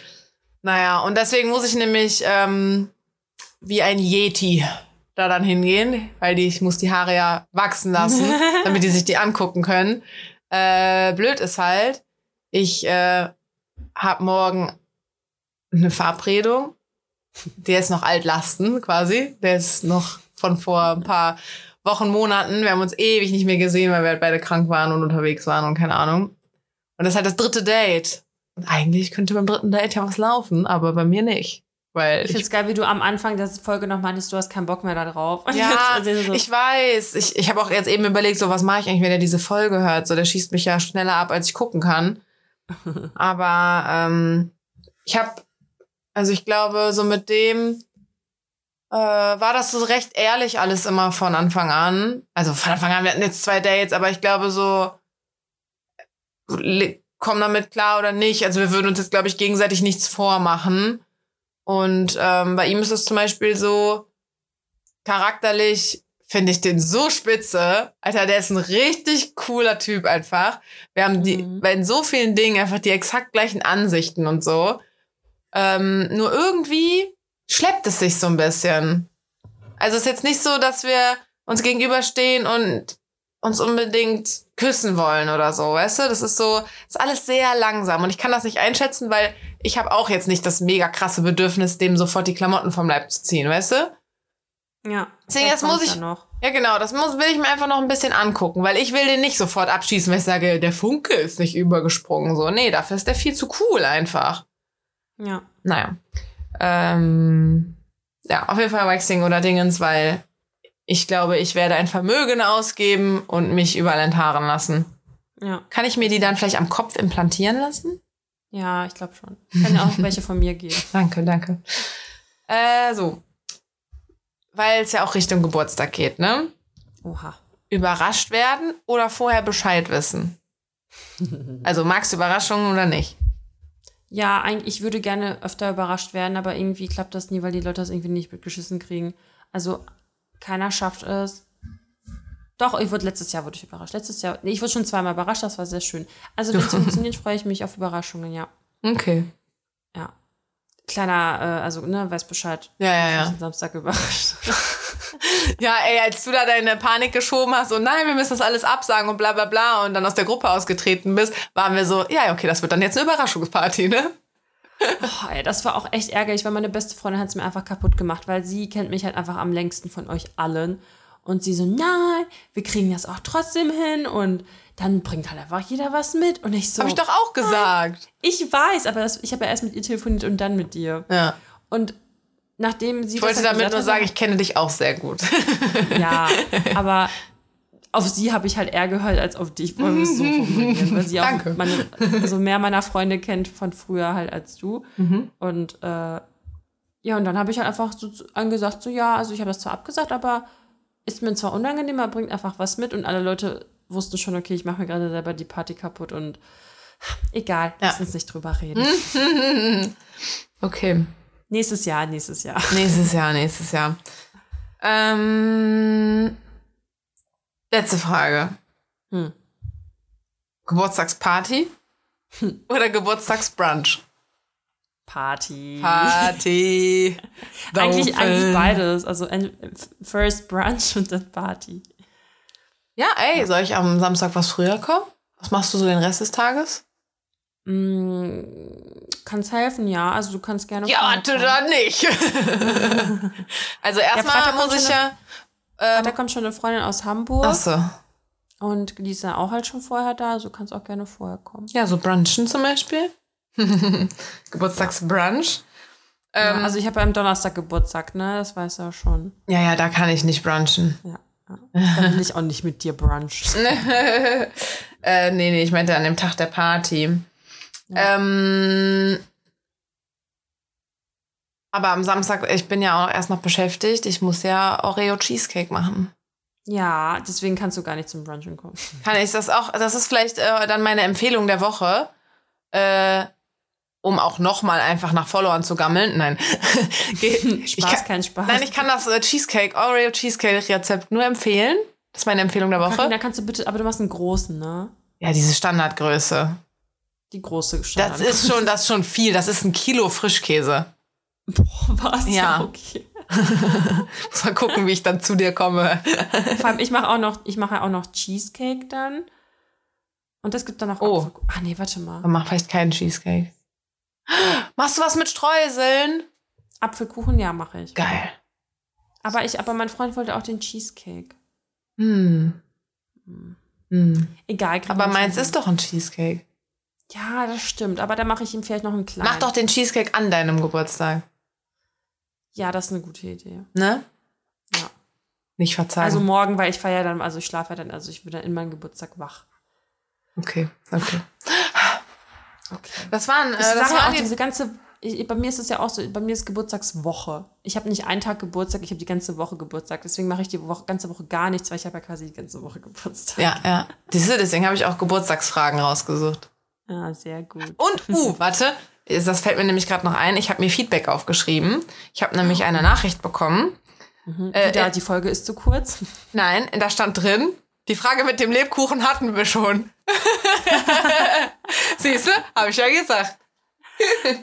Naja, und deswegen muss ich nämlich ähm, wie ein Yeti da dann hingehen, weil die, ich muss die Haare ja wachsen lassen, [LAUGHS] damit die sich die angucken können. Äh, blöd ist halt, ich äh, habe morgen eine Verabredung. Der ist noch Altlasten quasi. Der ist noch von vor ein paar Wochen, Monaten. Wir haben uns ewig nicht mehr gesehen, weil wir halt beide krank waren und unterwegs waren und keine Ahnung. Und das ist halt das dritte Date. Und eigentlich könnte beim dritten Date ja was laufen, aber bei mir nicht. Weil Ich finde es geil, wie du am Anfang der Folge noch meintest, du hast keinen Bock mehr da drauf. [LAUGHS] Und ja, so, ich weiß. Ich, ich habe auch jetzt eben überlegt, so was mache ich eigentlich, wenn er diese Folge hört. So, der schießt mich ja schneller ab, als ich gucken kann. [LAUGHS] Aber ähm, ich habe, also ich glaube, so mit dem äh, war das so recht ehrlich alles immer von Anfang an. Also von Anfang an, wir hatten jetzt zwei Dates, aber ich glaube so, komm damit klar oder nicht. Also wir würden uns jetzt, glaube ich, gegenseitig nichts vormachen. Und ähm, bei ihm ist es zum Beispiel so, charakterlich finde ich den so spitze. Alter, der ist ein richtig cooler Typ einfach. Wir haben die, Mhm. bei so vielen Dingen einfach die exakt gleichen Ansichten und so. Ähm, nur irgendwie schleppt es sich so ein bisschen. Also es ist jetzt nicht so, dass wir uns gegenüberstehen und uns unbedingt küssen wollen oder so, weißt du? Das ist so, ist alles sehr langsam und ich kann das nicht einschätzen, weil ich habe auch jetzt nicht das mega krasse Bedürfnis, dem sofort die Klamotten vom Leib zu ziehen, weißt du? ja. Deswegen, das muss ich- ja noch. Ja, genau, das muss, will ich mir einfach noch ein bisschen angucken, weil ich will den nicht sofort abschießen, weil ich sage, der Funke ist nicht übergesprungen. So, nee, dafür ist der viel zu cool einfach. Ja. Naja. Ähm, ja, auf jeden Fall Waxing oder Dingens, weil ich glaube, ich werde ein Vermögen ausgeben und mich überall enthaaren lassen. Ja. Kann ich mir die dann vielleicht am Kopf implantieren lassen? Ja, ich glaube schon. Kann ja auch [LAUGHS] welche von mir geben. Danke, danke. Äh, so. Weil es ja auch Richtung Geburtstag geht, ne? Oha. Überrascht werden oder vorher Bescheid wissen? [LAUGHS] Also magst du Überraschungen oder nicht? Ja, eigentlich, ich würde gerne öfter überrascht werden, aber irgendwie klappt das nie, weil die Leute das irgendwie nicht mitgeschissen kriegen. Also keiner schafft es. Doch, ich wurde letztes Jahr wurde ich überrascht. Letztes Jahr, nee, ich wurde schon zweimal überrascht, das war sehr schön. Also wenn es [LAUGHS] funktioniert, freue ich mich auf Überraschungen, ja. Okay. Ja. Kleiner, äh, also, ne, weiß Bescheid. Ja, ja, Ich ja. bin Samstag überrascht. [LAUGHS] Ja, ey, als du da deine Panik geschoben hast und nein, wir müssen das alles absagen und bla bla bla und dann aus der Gruppe ausgetreten bist, waren wir so, ja, okay, das wird dann jetzt eine Überraschungsparty, ne? Boah, ey, das war auch echt ärgerlich, weil meine beste Freundin hat es mir einfach kaputt gemacht, weil sie kennt mich halt einfach am längsten von euch allen. Und sie so, nein, wir kriegen das auch trotzdem hin und dann bringt halt einfach jeder was mit. Und ich so, Hab ich doch auch gesagt. ich weiß, aber das, ich habe ja erst mit ihr telefoniert und dann mit dir. Ja. Und nachdem sie Ich wollte halt damit nur sagen, ich kenne dich auch sehr gut. Ja, [LAUGHS] aber auf sie habe ich halt eher gehört als auf dich, wollen wir es so [LAUGHS] formulieren. Weil sie auch Danke. meine, also mehr meiner Freunde kennt von früher halt als du. Und äh, ja, und dann habe ich halt einfach so angesagt, so ja, also ich habe das zwar abgesagt, aber ist mir zwar unangenehm, aber bringt einfach was mit. Und alle Leute wussten schon, okay, ich mache mir gerade selber die Party kaputt und egal, Ja. lass uns nicht drüber reden. [LAUGHS] Okay. Nächstes Jahr, nächstes Jahr. Nächstes Jahr, nächstes Jahr. Ähm, letzte Frage. Hm. Geburtstagsparty oder Geburtstagsbrunch? Party. Party. [LAUGHS] Eigentlich, eigentlich beides. Also first Brunch und dann Party. Ja, ey, soll ich am Samstag was früher kommen? Was machst du so den Rest des Tages? Mm, kannst helfen, ja. Also du kannst gerne. Ja, warte dann nicht. [LAUGHS] also erstmal kommt muss ich ja. Da kommt schon eine Freundin aus Hamburg Achso. und die ist ja auch halt schon vorher da. Du kannst auch gerne vorher kommen. Ja, so brunchen zum Beispiel. [LAUGHS] Geburtstagsbrunch. Ja, Ähm, also ich habe ja am Donnerstag Geburtstag, ne? Das weiß er schon. ja, ja, da kann ich nicht brunchen. Ja. ja. Da will ich auch nicht mit dir brunchen. [LAUGHS] Äh, nee, nee, ich meinte an dem Tag der Party. Ähm, aber am Samstag, ich bin ja auch erst noch beschäftigt. Ich muss ja Oreo Cheesecake machen. Ja, deswegen kannst du gar nicht zum Brunchen kommen. [LAUGHS] Kann ich das auch? Das ist vielleicht äh, dann meine Empfehlung der Woche. Äh, um auch nochmal einfach nach Followern zu gammeln. Nein. [LAUGHS] Spaß, kann, kein Spaß. nein, ich kann das äh, Cheesecake, Oreo Cheesecake Rezept nur empfehlen. Das ist meine Empfehlung der Woche. Carina, kannst du bitte, aber du machst einen großen, ne? Ja, diese Standardgröße. Die große Das Standard. ist schon, das ist schon viel. Das ist ein Kilo Frischkäse. Boah, was? Ja. okay. Muss [LAUGHS] mal gucken, wie ich dann zu dir komme. Vor allem, ich mache auch noch, ich mache auch noch Cheesecake dann. Und das gibt dann noch Oh. Apfel- Ah, nee, warte mal. Mach vielleicht keinen Cheesecake. [GASPS] Machst du was mit Streuseln? Apfelkuchen, ja, mache ich. Geil. Aber ich, aber mein Freund wollte auch den Cheesecake. Hm. Hm. Egal. kriegen Aber meins ist doch ein Cheesecake. Ja, das stimmt. Aber da mache ich ihm vielleicht noch einen kleinen. Mach doch den Cheesecake an deinem Geburtstag. Ja, das ist eine gute Idee. Ne? Ja. Nicht verzagen. Also morgen, weil ich feiere dann, also ich schlafe ja dann, also ich bin dann in meinem Geburtstag wach. okay, okay. Okay. Das waren, äh, Ich das sage ja waren auch, die, diese ganze, ich, bei mir ist es ja auch so, bei mir ist Geburtstagswoche. Ich habe nicht einen Tag Geburtstag, ich habe die ganze Woche Geburtstag. Deswegen mache ich die Woche, ganze Woche gar nichts, weil ich habe ja quasi die ganze Woche Geburtstag. Ja, ja. Deswegen habe ich auch Geburtstagsfragen rausgesucht. Ja, sehr gut. Und, uh, warte, das fällt mir nämlich gerade noch ein. Ich habe mir Feedback aufgeschrieben. Ich habe nämlich eine Nachricht bekommen. Äh, Wieder, äh, die Folge ist zu kurz. [LAUGHS] Nein, da stand drin, die Frage mit dem Lebkuchen hatten wir schon. [LAUGHS] Siehst du? Habe ich ja gesagt.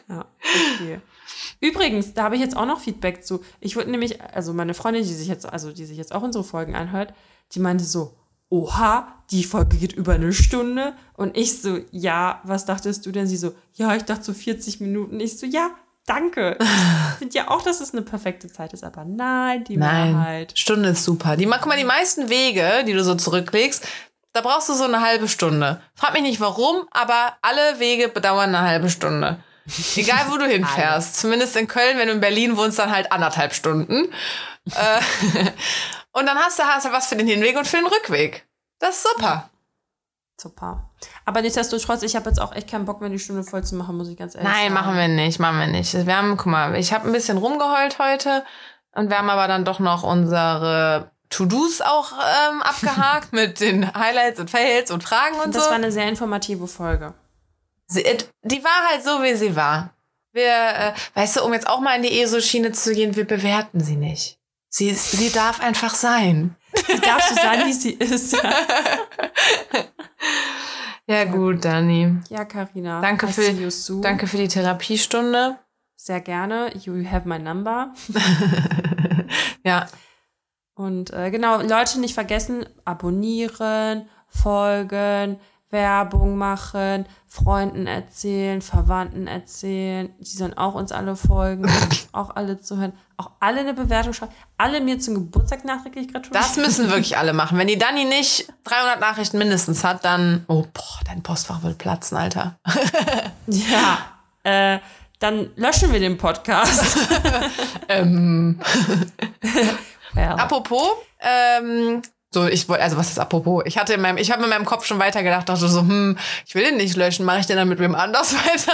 Ja, okay. Übrigens, da habe ich jetzt auch noch Feedback zu. Ich wurde nämlich, also meine Freundin, die sich jetzt, also die sich jetzt auch unsere Folgen anhört, die meinte so, oha, die Folge geht über eine Stunde. Und ich so, ja, was dachtest du denn? Sie so, ja, ich dachte so 40 Minuten. Ich so, ja, danke. Ich finde ja auch, dass es eine perfekte Zeit ist, aber nein, die Wahrheit. Stunde ist super. Die, guck mal, die meisten Wege, die du so zurücklegst, da brauchst du so eine halbe Stunde. Frag mich nicht warum, aber alle Wege bedauern eine halbe Stunde. [LAUGHS] Egal, wo du hinfährst. Zumindest in Köln, wenn du in Berlin wohnst, dann halt anderthalb Stunden. Äh, [LAUGHS] und dann hast du, hast du was für den Hinweg und für den Rückweg. Das ist super. Super. Aber nichtsdestotrotz, ich habe jetzt auch echt keinen Bock mehr, die Stunde voll zu machen, muss ich ganz ehrlich Nein, sagen. machen wir nicht, machen wir nicht. Wir haben, guck mal, ich habe ein bisschen rumgeheult heute und wir haben aber dann doch noch unsere To-Dos auch ähm, [LAUGHS] abgehakt mit den Highlights und Fails und Fragen und Das so. war eine sehr informative Folge. Sie, it- die war halt so, wie sie war. Wir, äh, weißt du, um jetzt auch mal in die ESO-Schiene zu gehen, wir bewerten sie nicht. Sie, sie darf einfach sein. Sie darf so sein, wie sie ist. Ja, gut, Dani. Ja, Karina. Danke für-. Danke für die Therapiestunde. Sehr gerne. You have my number. [LAUGHS] ja, Und äh, genau, Leute nicht vergessen, abonnieren, folgen, Werbung machen, Freunden erzählen, Verwandten erzählen. Die sollen auch uns alle folgen, [LAUGHS] auch alle zuhören, auch alle eine Bewertung schreiben, alle mir zum Geburtstag nachträglich gratulieren. das müssen [LAUGHS] wirklich alle machen. Wenn die Dani nicht 300 Nachrichten mindestens hat, dann, oh, boah, dein Postfach wird platzen, Alter. [LAUGHS] Ja, äh, dann löschen wir den Podcast. [LAUGHS] ähm, well. apropos, ähm, so, ich wollte, also was ist apropos? Ich hatte in meinem, ich habe in meinem Kopf schon weitergedacht, dachte so, hm, ich will den nicht löschen, mache ich den dann mit wem anders [LAUGHS] weiter?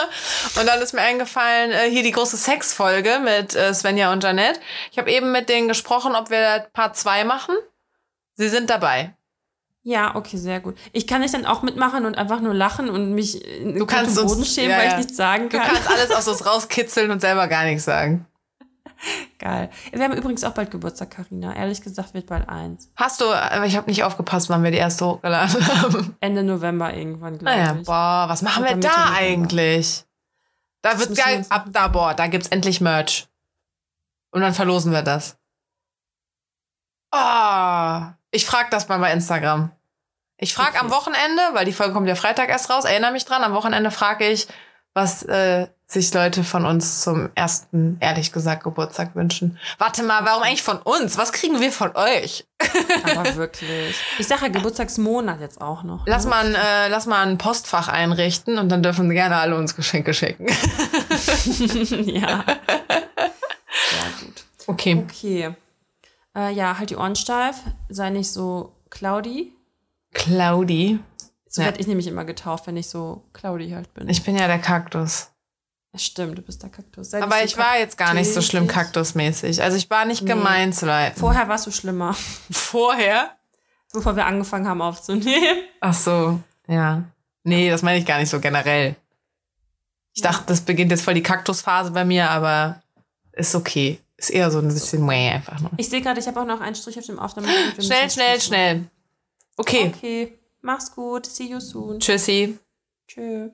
Und dann ist mir eingefallen, äh, hier die große Sexfolge mit äh, Svenja und Janette. Ich habe eben mit denen gesprochen, ob wir Part 2 machen. Sie sind dabei. Ja, okay, sehr gut. Ich kann nicht dann auch mitmachen und einfach nur lachen und mich in Du kannst den uns- Boden schämen, ja, weil ich nichts sagen Du kann. kannst alles [LAUGHS] aus uns rauskitzeln und selber gar nichts sagen. [LAUGHS] Geil. Wir haben übrigens auch bald Geburtstag, Karina. Ehrlich gesagt wird bald eins. Hast du, aber ich habe nicht aufgepasst, wann wir die erste hochgeladen haben. Ende November irgendwann, glaube Naja, ich. boah, was machen wir da eigentlich? Da wird wir geil, uns ab da, boah, da gibt's endlich Merch. Und dann verlosen wir das. Ah, ich frag das mal bei Instagram. Ich frag Okay. am Wochenende, weil die Folge kommt ja Freitag erst raus, erinnere mich dran, am Wochenende frage ich, was äh, sich Leute von uns zum ersten, ehrlich gesagt, Geburtstag wünschen. Warte mal, warum eigentlich von uns? Was kriegen wir von euch? Aber wirklich. Ich sage ja Geburtstagsmonat jetzt auch noch. Lass ne? mal, ein, äh, lass mal ein Postfach einrichten und dann dürfen gerne alle uns Geschenke schicken. [LAUGHS] ja. Sehr gut. Okay. Okay. Äh, ja, halt die Ohren steif. Sei nicht so cloudy. Claudi. So Ja. werde ich nämlich immer getauft, wenn ich so cloudy halt bin. Ich bin ja der Kaktus. Stimmt, du bist der Kaktus. Sei Aber ich so war jetzt gar nicht so schlimm kaktusmäßig. Also ich war nicht gemein zu leiten. Vorher warst du schlimmer, [LAUGHS] Vorher? bevor wir angefangen haben aufzunehmen. Ach so, ja. Nee, das meine ich gar nicht so generell. Ich dachte, das beginnt jetzt voll die Kaktusphase bei mir, aber ist okay. Ist eher so ein bisschen meh einfach nur. Ich sehe gerade, ich habe auch noch einen Strich auf dem Aufnahme. [LAUGHS] Schnell, schnell, schnell. Okay. Okay, mach's gut. See you soon. Tschüssi. Tschö.